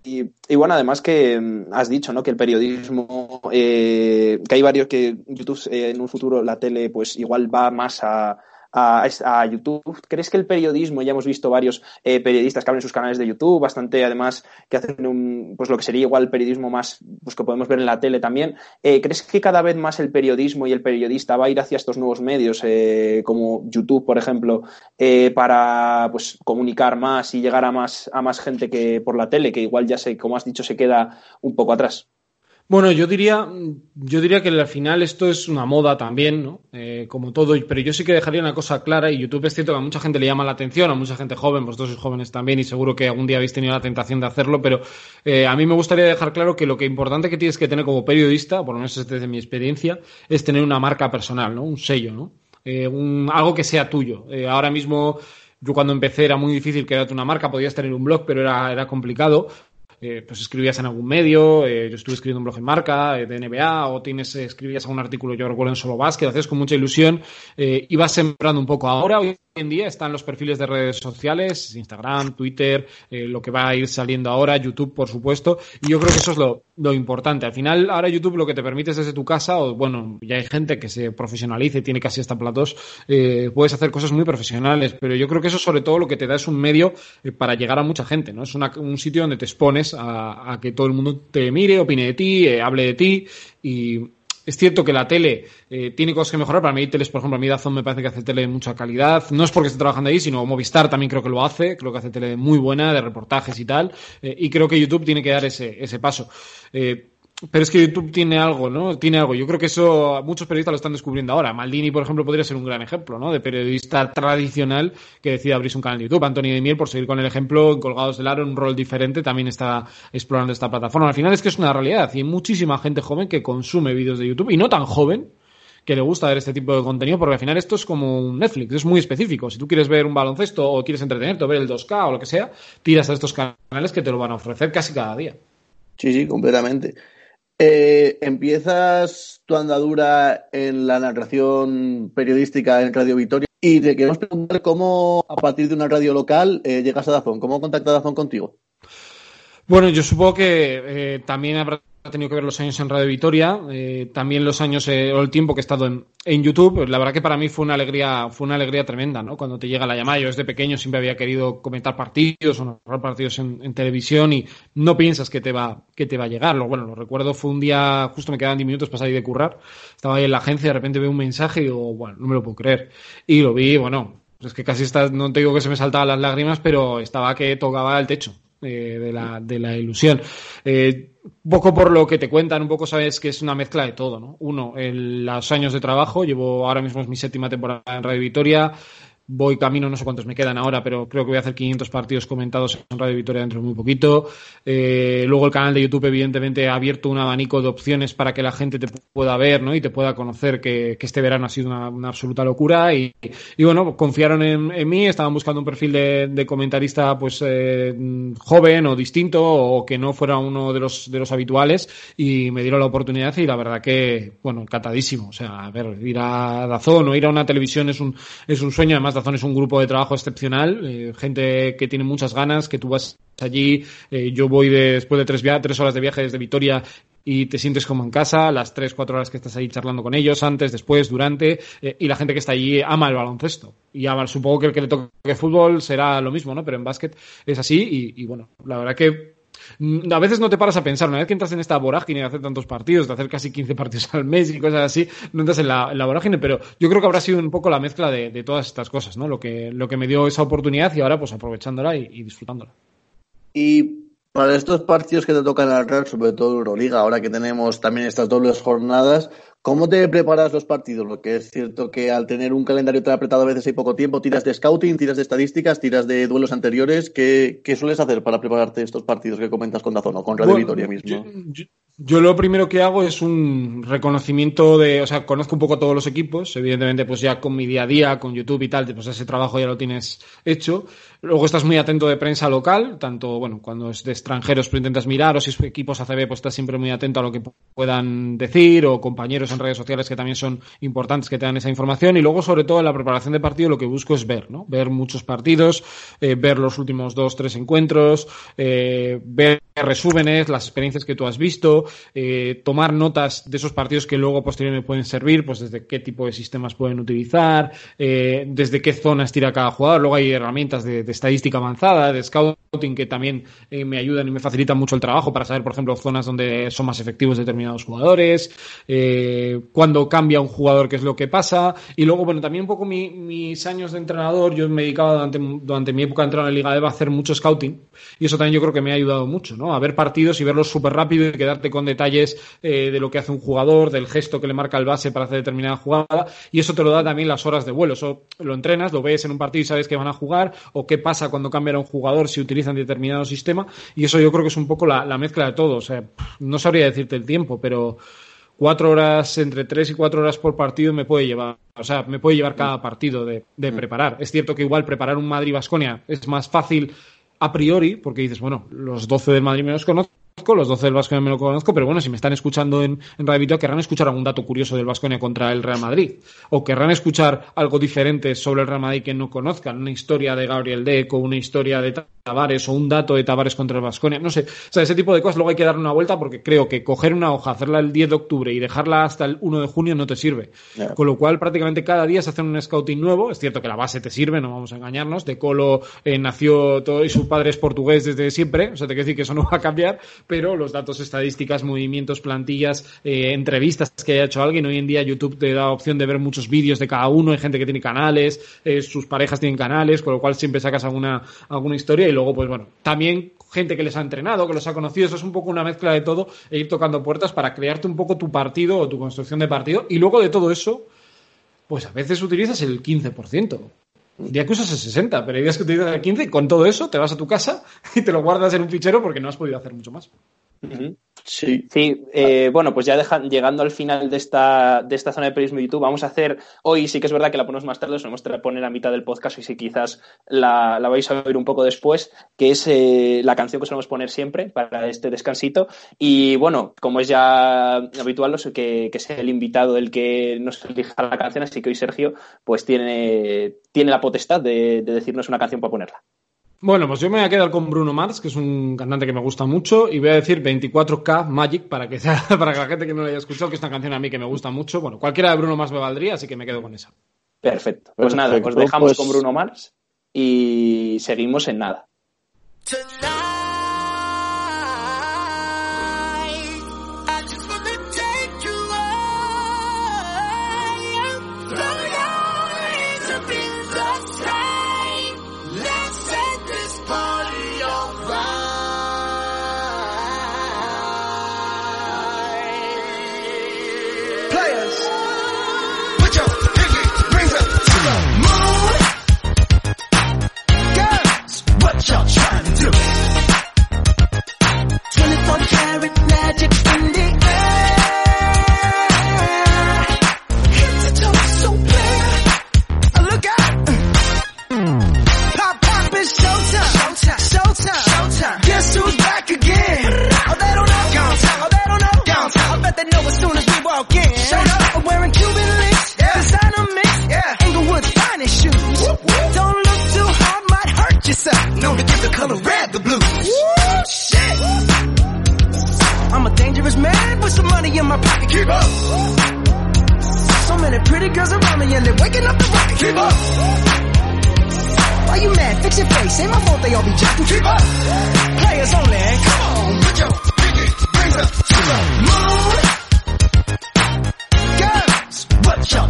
bueno, además que mm, has dicho, ¿no? Que el periodismo, eh, que hay varios que YouTube eh, en un futuro la tele, pues igual va más a, a, YouTube. ¿Crees que el periodismo, ya hemos visto varios eh, periodistas que abren sus canales de YouTube, bastante además que hacen un, pues lo que sería igual periodismo más, pues que podemos ver en la tele también. Eh, ¿Crees que cada vez más el periodismo y el periodista va a ir hacia estos nuevos medios, eh, como YouTube, por ejemplo, para pues comunicar más y llegar a más, a más gente que por la tele, que igual ya sé, como has dicho, se queda un poco atrás? Bueno, yo diría, yo diría que al final esto es una moda también, ¿no? Eh, como todo, pero yo sí que dejaría una cosa clara, y YouTube es cierto que a mucha gente le llama la atención, a mucha gente joven, vosotros sois jóvenes también, y seguro que algún día habéis tenido la tentación de hacerlo, pero eh, a mí me gustaría dejar claro que lo que importante que tienes que tener como periodista, por lo menos desde mi experiencia, es tener una marca personal, ¿no? Un sello, ¿no? Eh, un, algo que sea tuyo. ahora mismo, yo cuando empecé era muy difícil crearte una marca, podías tener un blog, pero era, era complicado eh, pues escribías en algún medio, eh, yo estuve escribiendo un blog en marca, eh, de NBA, o tienes, escribías algún artículo, yo recuerdo en Solo Básquet, hacías con mucha ilusión, ibas sembrando un poco. Ahora, hoy en día están los perfiles de redes sociales, Instagram, Twitter, eh, lo que va a ir saliendo ahora, YouTube, por supuesto, y yo creo que eso es lo, lo, importante. Al final, ahora YouTube lo que te permite es desde tu casa, o bueno, ya hay gente que se profesionaliza y tiene casi hasta platos, eh, puedes hacer cosas muy profesionales, pero yo creo que eso sobre todo lo que te da es un medio eh, para llegar a mucha gente, ¿no? Es una, un sitio donde te expones a, a, que todo el mundo te mire, opine de ti, eh, hable de ti, y es cierto que la tele eh, tiene cosas que mejorar. Para mí, teles, por ejemplo, a mí Dazón me parece que hace tele de mucha calidad. No es porque esté trabajando ahí, sino Movistar también creo que lo hace. Creo que hace tele muy buena, de reportajes y tal. Eh, y creo que YouTube tiene que dar ese, ese paso. Eh, pero es que YouTube tiene algo, ¿no? Tiene algo. Yo creo que eso muchos periodistas lo están descubriendo ahora. Maldini, por ejemplo, podría ser un gran ejemplo, ¿no? De periodista tradicional que decide abrirse un canal de YouTube. Antonio de Miel, por seguir con el ejemplo, Colgados del Aro, un rol diferente, también está explorando esta plataforma. Al final es que es una realidad y hay muchísima gente joven que consume vídeos de YouTube y no tan joven que le gusta ver este tipo de contenido, porque al final esto es como un Netflix, es muy específico. Si tú quieres ver un baloncesto o quieres entretenerte o ver el 2K o lo que sea, tiras a estos canales que te lo van a ofrecer casi cada día. Sí, sí, completamente. Eh, empiezas tu andadura en la narración periodística en Radio Vitoria y te queremos preguntar cómo, a partir de una radio local, eh, llegas a Dazón. ¿Cómo contacta Dazón contigo? Bueno, yo supongo que eh, también habrá ha tenido que ver los años en Radio Vitoria, eh, también los años eh, o el tiempo que he estado en, YouTube. La verdad que para mí fue una alegría, fue una alegría tremenda, ¿no? Cuando te llega la llamada, yo desde pequeño siempre había querido comentar partidos o narrar partidos en, en, televisión y no piensas que te va, que te va a llegar. Lo, bueno, lo recuerdo fue un día, justo me quedaban 10 minutos para salir de currar, estaba ahí en la agencia, de repente veo un mensaje y digo, bueno, no me lo puedo creer. Y lo vi, bueno, es que casi está, no te digo que se me saltaban las lágrimas, pero estaba que tocaba el techo. Eh, de, la, de la ilusión. Eh, poco por lo que te cuentan, un poco sabes que es una mezcla de todo, ¿no? Uno, en los años de trabajo, llevo ahora mismo es mi séptima temporada en Radio Vitoria, voy camino, no sé cuántos me quedan ahora, pero creo que voy a hacer 500 partidos comentados en Radio Victoria dentro de muy poquito. Eh, luego el canal de YouTube, evidentemente, ha abierto un abanico de opciones para que la gente te pueda ver ¿no? y te pueda conocer que, este verano ha sido una, absoluta locura. Y, bueno, confiaron en, en, mí, estaban buscando un perfil de, de comentarista pues eh, joven o distinto o que no fuera uno de los, de los habituales y me dieron la oportunidad y la verdad que, bueno, encantadísimo. O sea, a ver, ir a Dazón o ir a una televisión es un, es un sueño, además Dazón es un grupo de trabajo excepcional, eh, gente que tiene muchas ganas, que tú vas allí, eh, yo voy de, después de tres, horas de viaje desde Vitoria y te sientes como en casa, las tres, cuatro horas que estás ahí charlando con ellos, antes, después, durante, eh, y la gente que está allí ama el baloncesto. Y supongo que el que le toque fútbol será lo mismo, ¿no? Pero en básquet es así y, y bueno, la verdad que a veces no te paras a pensar, una vez que entras en esta vorágine de hacer tantos partidos, de hacer casi 15 partidos al mes y cosas así, no entras en la, en la vorágine, pero yo creo que habrá sido un poco la mezcla de, todas estas cosas, ¿no? Lo que, lo que me dio esa oportunidad y ahora pues aprovechándola y, y disfrutándola. Y para estos partidos que te tocan narrar, sobre todo Euroliga, ahora que tenemos también estas dobles jornadas, ¿cómo te preparas los partidos? Porque es cierto que al tener un calendario tan apretado a veces hay poco tiempo, tiras de scouting, tiras de estadísticas, tiras de duelos anteriores. ¿Qué, qué sueles hacer para prepararte estos partidos que comentas con Dazón o con Radio bueno, Vitoria mismo? Yo, yo, yo, lo primero que hago es un reconocimiento de, o sea, conozco un poco todos los equipos, evidentemente pues ya con mi día a día, con YouTube y tal, pues ese trabajo ya lo tienes hecho. Luego estás muy atento de prensa local, tanto, bueno, cuando es de extranjeros, pero intentas mirar, o si es equipos ACB, pues estás siempre muy atento a lo que puedan decir, o compañeros en redes sociales que también son importantes que te dan esa información. Y luego, sobre todo, en la preparación de partido, lo que busco es ver, ¿no? Ver muchos partidos, eh, ver los últimos dos, tres encuentros, eh, ver resúmenes, las experiencias que tú has visto, eh, tomar notas de esos partidos que luego posteriormente pueden servir, pues desde qué tipo de sistemas pueden utilizar, eh, desde qué zonas tira cada jugador. Luego hay herramientas de, estadística avanzada, de scouting que también eh, me ayudan y me facilitan mucho el trabajo para saber, por ejemplo, zonas donde son más efectivos determinados jugadores, cuando cambia un jugador, qué es lo que pasa. Y luego, bueno, también un poco mi, mis años de entrenador, yo me dedicaba durante, durante mi época de entrenador en Liga EVA a hacer mucho scouting y eso también yo creo que me ha ayudado mucho, ¿no? A ver partidos y verlos súper rápido y quedarte con detalles eh, de lo que hace un jugador, del gesto que le marca el base para hacer determinada jugada y eso te lo da también las horas de vuelo. Eso lo entrenas, lo ves en un partido y sabes que van a jugar o qué pasa cuando cambia a un jugador si utilizan determinado sistema y eso yo creo que es un poco la, la mezcla de todo. O sea, no sabría decirte el tiempo, pero cuatro horas, entre tres y cuatro horas por partido me puede llevar. O sea, me puede llevar cada partido de, de preparar. Es cierto que igual preparar un Madrid-Basconia es más fácil a priori, porque dices, bueno, los 12 del Madrid me los conozco, los 12 del Vasconia me lo conozco, pero bueno, si me están escuchando en, en Radio Vitoria, querrán escuchar algún dato curioso del Vasconia contra el Real Madrid, o querrán escuchar algo diferente sobre el Real Madrid que no conozcan, una historia de Gabriel Deco, una historia de Tavares o un dato de Tavares contra el Vasconia, no sé, o sea, ese tipo de cosas luego hay que darle una vuelta porque creo que coger una hoja, hacerla el 10 de octubre y dejarla hasta el 1 de junio no te sirve. Con lo cual, prácticamente cada día se hace un scouting nuevo. Es cierto que la base te sirve, no vamos a engañarnos. De Colo eh, nació todo y su padre es portugués desde siempre, o sea, te quiero decir que eso no va a cambiar, pero los datos, estadísticas, movimientos, plantillas, eh, entrevistas que haya hecho alguien, hoy en día YouTube te da opción de ver muchos vídeos de cada uno, hay gente que tiene canales, eh, sus parejas tienen canales, con lo cual siempre sacas alguna, alguna historia. Y luego, pues bueno, también gente que les ha entrenado, que los ha conocido, eso es un poco una mezcla de todo e ir tocando puertas para crearte un poco tu partido o tu construcción de partido. Y luego de todo eso, pues a veces utilizas el 15%. Un día que usas el 60, pero hay días que utilizas el 15 y con todo eso te vas a tu casa y te lo guardas en un fichero porque no has podido hacer mucho más. Sí. Sí, eh, bueno, pues ya deja- llegando al final de esta, de esta zona de periodismo de YouTube, vamos a hacer, hoy sí que es verdad que la ponemos más tarde, os vamos a poner a mitad del podcast y si quizás la, la vais a oír un poco después, que es eh, la canción que solemos poner siempre para este descansito. Y bueno, como es ya habitual, los- que, que sea el invitado el que nos elija la canción, así que hoy Sergio pues tiene, tiene la potestad de, de decirnos una canción para ponerla. Bueno, pues yo me voy a quedar con Bruno Mars, que es un cantante que me gusta mucho, y voy a decir 24K Magic para que, sea, para que la gente que no la haya escuchado, que es una canción a mí que me gusta mucho. Bueno, cualquiera de Bruno Mars me valdría, así que me quedo con esa. Perfecto. Pues nada, os dejamos pues- con Bruno Mars y seguimos en nada. Tonight, to give the color red the blues. Shit. I'm a dangerous man with some money in my pocket. Keep up. So many pretty girls around me and they're waking up the rocket. Keep up. Why you mad? Fix your face. Ain't my fault they all be jacking. Keep up. Players only. Come on, put your pinky rings up to the moon. Girls, what y'all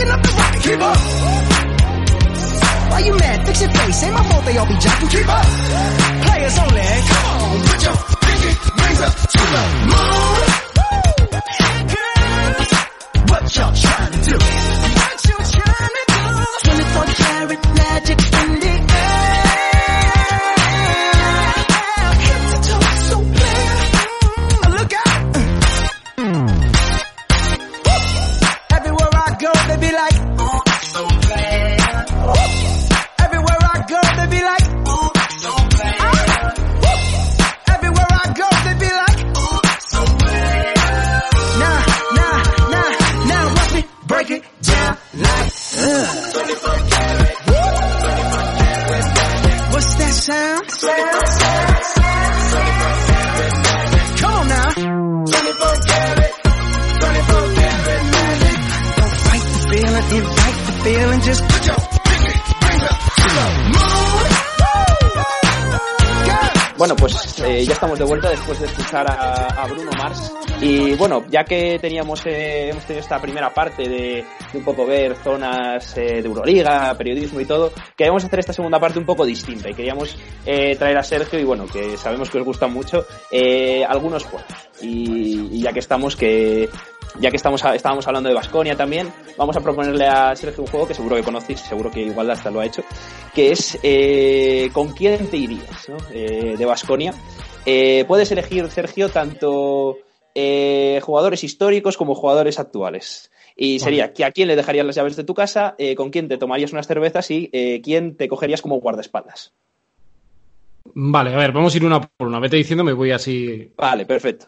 waking up the rocket. Keep up. Why you mad? Fix your face. Ain't my fault they all be jocking. Keep up. Players only. Come on, put your pinky rings up to the moon. De vuelta después de escuchar a, a Bruno Mars. Y bueno, ya que teníamos, eh, hemos tenido esta primera parte de, de un poco ver zonas eh, de Euroliga, periodismo y todo, queríamos hacer esta segunda parte un poco distinta y queríamos eh, traer a Sergio y bueno, que sabemos que os gustan mucho, eh, algunos juegos. Y, y ya que estamos, que ya que estamos estábamos hablando de Basconia también, vamos a proponerle a Sergio un juego que seguro que conocéis, seguro que igual hasta lo ha hecho, que es eh, ¿con quién te irías? ¿no? Eh, de Basconia. Eh, puedes elegir, Sergio, tanto eh, jugadores históricos como jugadores actuales. Y sería que a quién le dejarías las llaves de tu casa, eh, con quién te tomarías unas cervezas y quién te cogerías como guardaespaldas. Vale, a ver, vamos a ir una por una. Vete diciendo, me voy así. Vale, perfecto.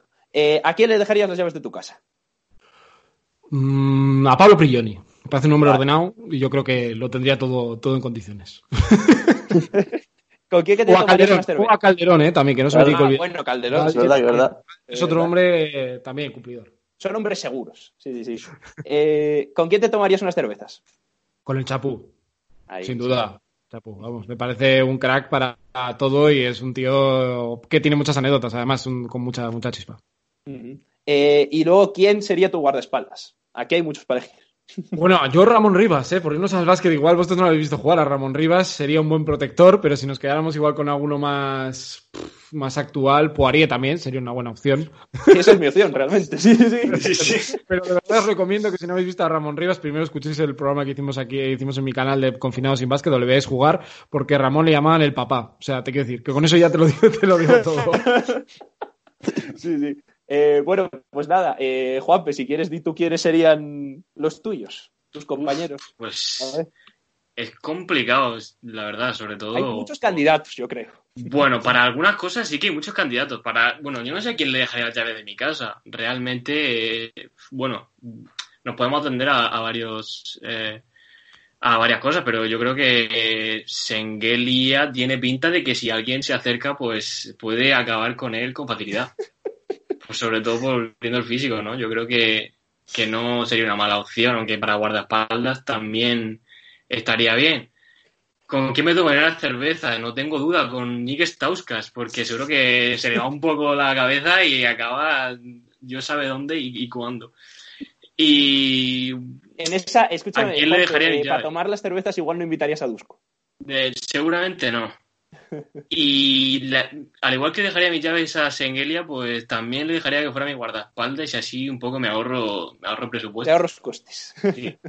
¿A quién le dejarías las llaves de tu casa? Mm, a Pablo Prigioni. Me parece un hombre Vale. ordenado y yo creo que lo tendría todo, todo en condiciones. ¿Con quién que te O a tomarías Calderón, unas o cervezas? a Calderón, eh, también, que no se me tiene que Ah, olvidar. bueno, Calderón. Es sí, verdad, sí, es verdad. Es otro verdad. hombre eh, también cumplidor. Son hombres seguros. Sí, sí, sí. Eh, ¿Con quién te tomarías unas cervezas? Con el Chapú, Ahí. sin duda. Chapú, vamos, me parece un crack para todo y es un tío que tiene muchas anécdotas, además, un- con mucha, mucha chispa. Ujú. Eh, y luego, ¿quién sería tu guardaespaldas? Aquí hay muchos para elegir. Bueno, yo Ramón Rivas, ¿eh? Por irnos al básquet, igual vosotros no lo habéis visto jugar a Ramón Rivas, sería un buen protector, pero si nos quedáramos igual con alguno más, pff, más actual, Poirier también sería una buena opción. Sí, esa es mi opción, realmente. Sí, sí, sí. Pero de verdad os recomiendo que si no habéis visto a Ramón Rivas, primero escuchéis el programa que hicimos aquí, hicimos en mi canal de Confinados sin Básquet, donde le veáis jugar, porque Ramón le llamaban el papá. O sea, te quiero decir, que con eso ya te lo digo, te lo digo todo. Sí, sí. Eh, bueno, pues nada, eh, Juanpe, si quieres, di tú quiénes serían los tuyos, tus compañeros. Pues es complicado, la verdad, sobre todo. Hay muchos candidatos, yo creo. Bueno, para algunas cosas sí que hay muchos candidatos. Para, bueno, yo no sé a quién le dejaría la llave de mi casa. Realmente, eh, bueno, nos podemos atender a, a varios eh, a varias cosas, pero yo creo que eh, Sengelia tiene pinta de que si alguien se acerca, pues puede acabar con él con facilidad. Pues sobre todo por viendo el físico, ¿no? Yo creo que, que no sería una mala opción, aunque para guardaespaldas también estaría bien. ¿Con quién me tomaría la cerveza? No tengo duda, con Nick Stauskas, porque seguro que se le va un poco la cabeza y acaba, yo sabe dónde y, y cuándo. Y En esa, escúchame, ¿A quién le dejaría eh, para tomar las cervezas igual no invitarías a Dusko. de- seguramente no. Y la- al igual que dejaría mis llaves a Sengelia, pues también le dejaría que fuera mi guardaespaldas y así un poco me ahorro, me ahorro presupuesto. ahorros costes. Sí.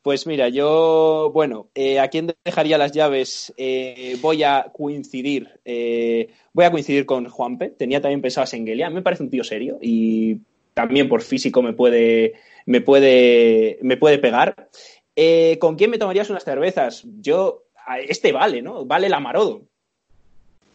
Pues mira, yo, bueno, eh, ¿a quién dejaría las llaves? Eh, voy a coincidir, eh, voy a coincidir con Juanpe. Tenía también pensado a Sengelia. Me parece un tío serio y también por físico me puede, me puede, me puede pegar. ¿Con quién me tomarías unas cervezas? Yo, este vale, ¿no? Vale la Marodo.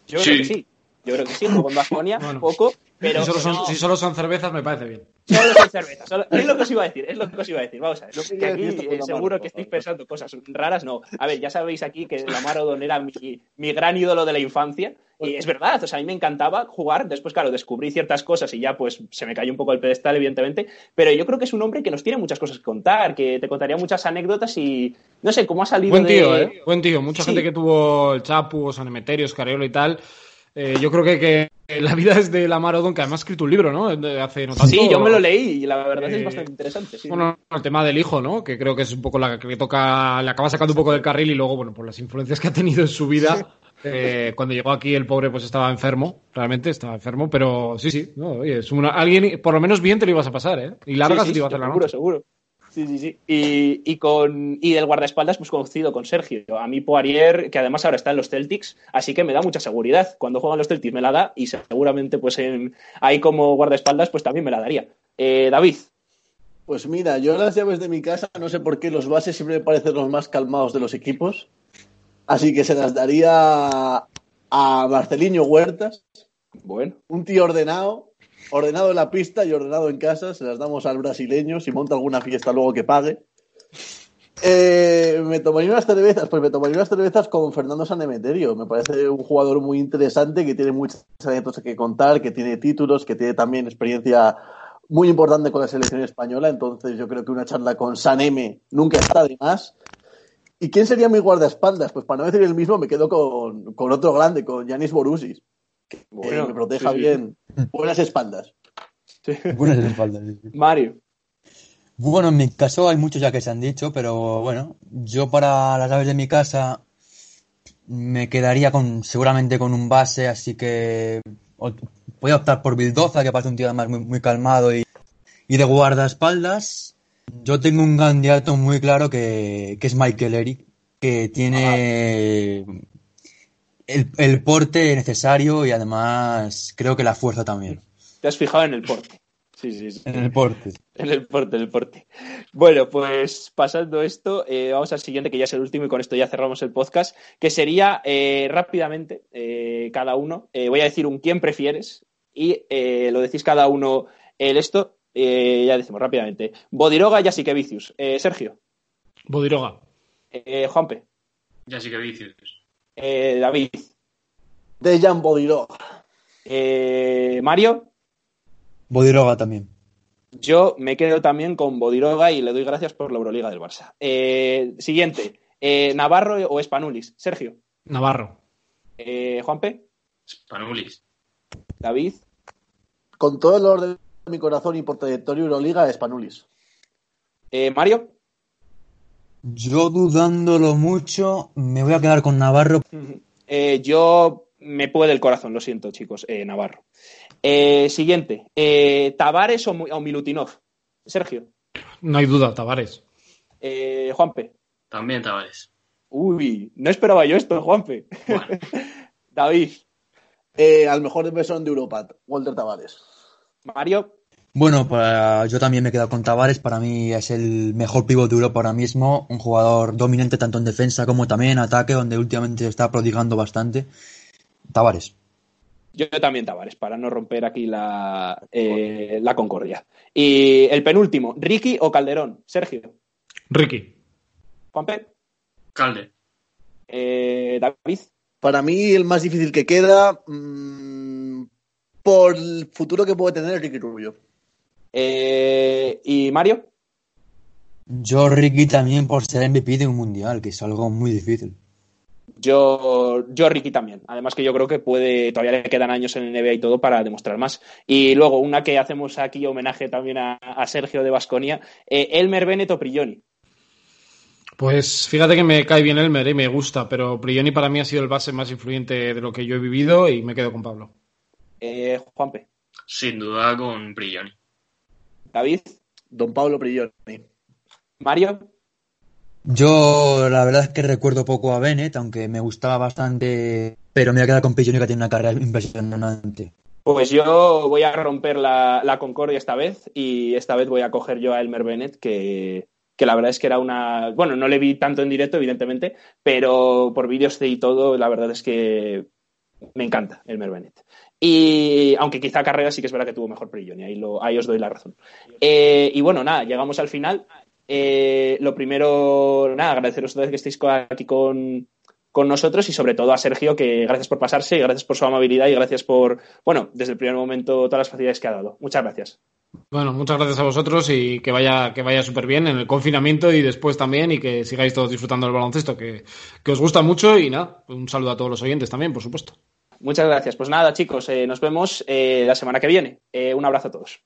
Yo creo que sí. Yo creo que sí, juego en Baskonia, Bueno. poco, pero si, solo son, no. si solo son cervezas, me parece bien. Solo son cervezas. solo- Es lo que os iba a decir, es lo que os iba a decir. Vamos a ver. Que aquí eh, seguro que estáis pensando cosas raras, no. A ver, ya sabéis aquí que Lamar Odom era mi, mi gran ídolo de la infancia. Y es verdad, o sea, a mí me encantaba jugar. Después, claro, descubrí ciertas cosas y ya pues se me cayó un poco el pedestal, evidentemente. Pero yo creo que es un hombre que nos tiene muchas cosas que contar, que te contaría muchas anécdotas y no sé cómo ha salido Buen de- tío, ¿eh? Buen tío. Mucha Sí. gente que tuvo el Chapu, San Emeterio, Escariolo y tal. Eh, yo creo que, que la vida es de Lamar Odom, que además ha escrito un libro, ¿no? Hace no tanto. Sí, yo me lo leí y la verdad es Eh, bastante interesante. sí. Bueno, el tema del hijo, ¿no? Que creo que es un poco la que le toca, le acaba sacando un poco del carril y luego, bueno, por las influencias que ha tenido en su vida. eh, cuando llegó aquí el pobre pues estaba enfermo, realmente estaba enfermo, pero sí, sí, no, oye, es una, alguien, por lo menos bien te lo ibas a pasar, ¿eh? Y larga Sí, se sí, te iba a hacer la seguro, noche. seguro. Sí, sí, sí. Y, y con, y del guardaespaldas, pues conocido con Sergio. A mí Poirier, que además ahora está en los Celtics, así que me da mucha seguridad. Cuando juegan los Celtics me la da y seguramente pues en, ahí como guardaespaldas pues también me la daría. Eh, David, Pues mira, yo las llaves de mi casa, no sé por qué los bases siempre me parecen los más calmados de los equipos. Así que se las daría a Marcelinho Huertas, bueno, un tío ordenado, ordenado en la pista y ordenado en casa. Se las damos al brasileño, si monta alguna fiesta luego que pague. Eh, me tomaría unas cervezas, pues me tomaría unas cervezas con Fernando Sanemeterio. Me parece un jugador muy interesante que tiene muchas anécdotas que contar, que tiene títulos, que tiene también experiencia muy importante con la selección española. Entonces yo creo que una charla con Saneme nunca está de más. ¿Y quién sería mi guardaespaldas? Pues para no decir el mismo, me quedo con, con otro grande, con Yanis Borussis, que Bueno, me proteja sí, sí. bien. Buenas espaldas. Buenas espaldas. sí, sí. Mario. Bueno, en mi caso hay muchos ya que se han dicho, pero bueno, yo para las aves de mi casa me quedaría con seguramente con un base, así que voy a optar por Bildoza, que parece un tío además muy, muy calmado y, y de guardaespaldas. Yo tengo un candidato muy claro que, que es Michael Eric, que tiene el, el porte necesario y además creo que la fuerza también. Te has fijado en el porte. Sí, sí, sí. En el porte. En el porte, en el porte. Bueno, pues pasando esto, eh, vamos al siguiente, que ya es el último, y con esto ya cerramos el podcast, que sería eh, rápidamente, eh, cada uno, eh, voy a decir un quién prefieres, y eh, lo decís cada uno el esto, eh, ya decimos rápidamente. Bodiroga y así que Vicius. Eh, Sergio, Bodiroga. eh, Juanpe, Ya sí que vicios. Eh, David, Dejan Bodiró. eh, Mario. Bodiroga también. Yo me quedo también con Bodiroga y le doy gracias por la Euroliga del Barça. Eh, siguiente, eh, Navarro o Espanulis. Sergio, Navarro. eh, Juanpe, Spanulis. David, Con todo el dolor de mi corazón y por trayectoria Euroliga, Spanulis. eh, Mario. Yo dudándolo mucho, me voy a quedar con Navarro. Eh, yo me puede el corazón, lo siento, chicos, eh, Navarro. Eh, siguiente, eh, Tavares o, Milutinov. Sergio, No hay duda, Tavares. eh, Juanpe. También Tavares. Uy, no esperaba yo esto, Juanpe. Bueno, David, Eh, al mejor defensor de Europa, Walter Tavares. Mario. Bueno, para, yo también me he quedado con Tavares. Para mí es el mejor pívot de Europa ahora mismo. Un jugador dominante tanto en defensa como también en ataque, donde últimamente se está prodigando bastante. Tavares. Yo también Tavares, para no romper aquí la, eh, la concordia. Y el penúltimo, Ricky o Calderón. Sergio, Ricky. Juanpe, Calde. eh, David, Para mí, el más difícil que queda, mm, por el futuro que puede tener Ricky Rubio. Eh, y Mario. Yo, Ricky, también por ser MVP de un mundial, que es algo muy difícil. Yo, yo Ricky también. Además que yo creo que puede, todavía le quedan años en el NBA y todo para demostrar más. Y luego, una que hacemos aquí homenaje también a, a Sergio de Basconia, Elmer Bennett o Prigioni. Pues fíjate que me cae bien Elmer y me gusta, pero Prioni para mí ha sido el base más influyente de lo que yo he vivido y me quedo con Pablo. Eh, Juanpe, Sin duda con Prigioni. David, Don Pablo Prigioni. Mario. Yo, la verdad es que recuerdo poco a Bennett, aunque me gustaba bastante, pero me voy a quedar con Pilloni, que tiene una carrera impresionante. Pues yo voy a romper la, la concordia esta vez y esta vez voy a coger yo a Elmer Bennett, que, que la verdad es que era una... Bueno, no le vi tanto en directo, evidentemente, pero por vídeos y todo, la verdad es que me encanta Elmer Bennett. Y aunque quizá carrera sí que es verdad que tuvo mejor Prigioni, ahí, lo, ahí os doy la razón. Eh, y bueno, nada, llegamos al final. Eh, lo primero, nada, agradeceros otra vez que estéis aquí con, con nosotros y sobre todo a Sergio, que gracias por pasarse y gracias por su amabilidad y gracias por, bueno, desde el primer momento todas las facilidades que ha dado. Muchas gracias. Bueno, muchas gracias a vosotros y que vaya, que vaya súper bien en el confinamiento y después también y que sigáis todos disfrutando del baloncesto, que, que os gusta mucho y nada, un saludo a todos los oyentes también, por supuesto. Muchas gracias. Pues nada, chicos, eh, nos vemos eh, la semana que viene. Eh, un abrazo a todos.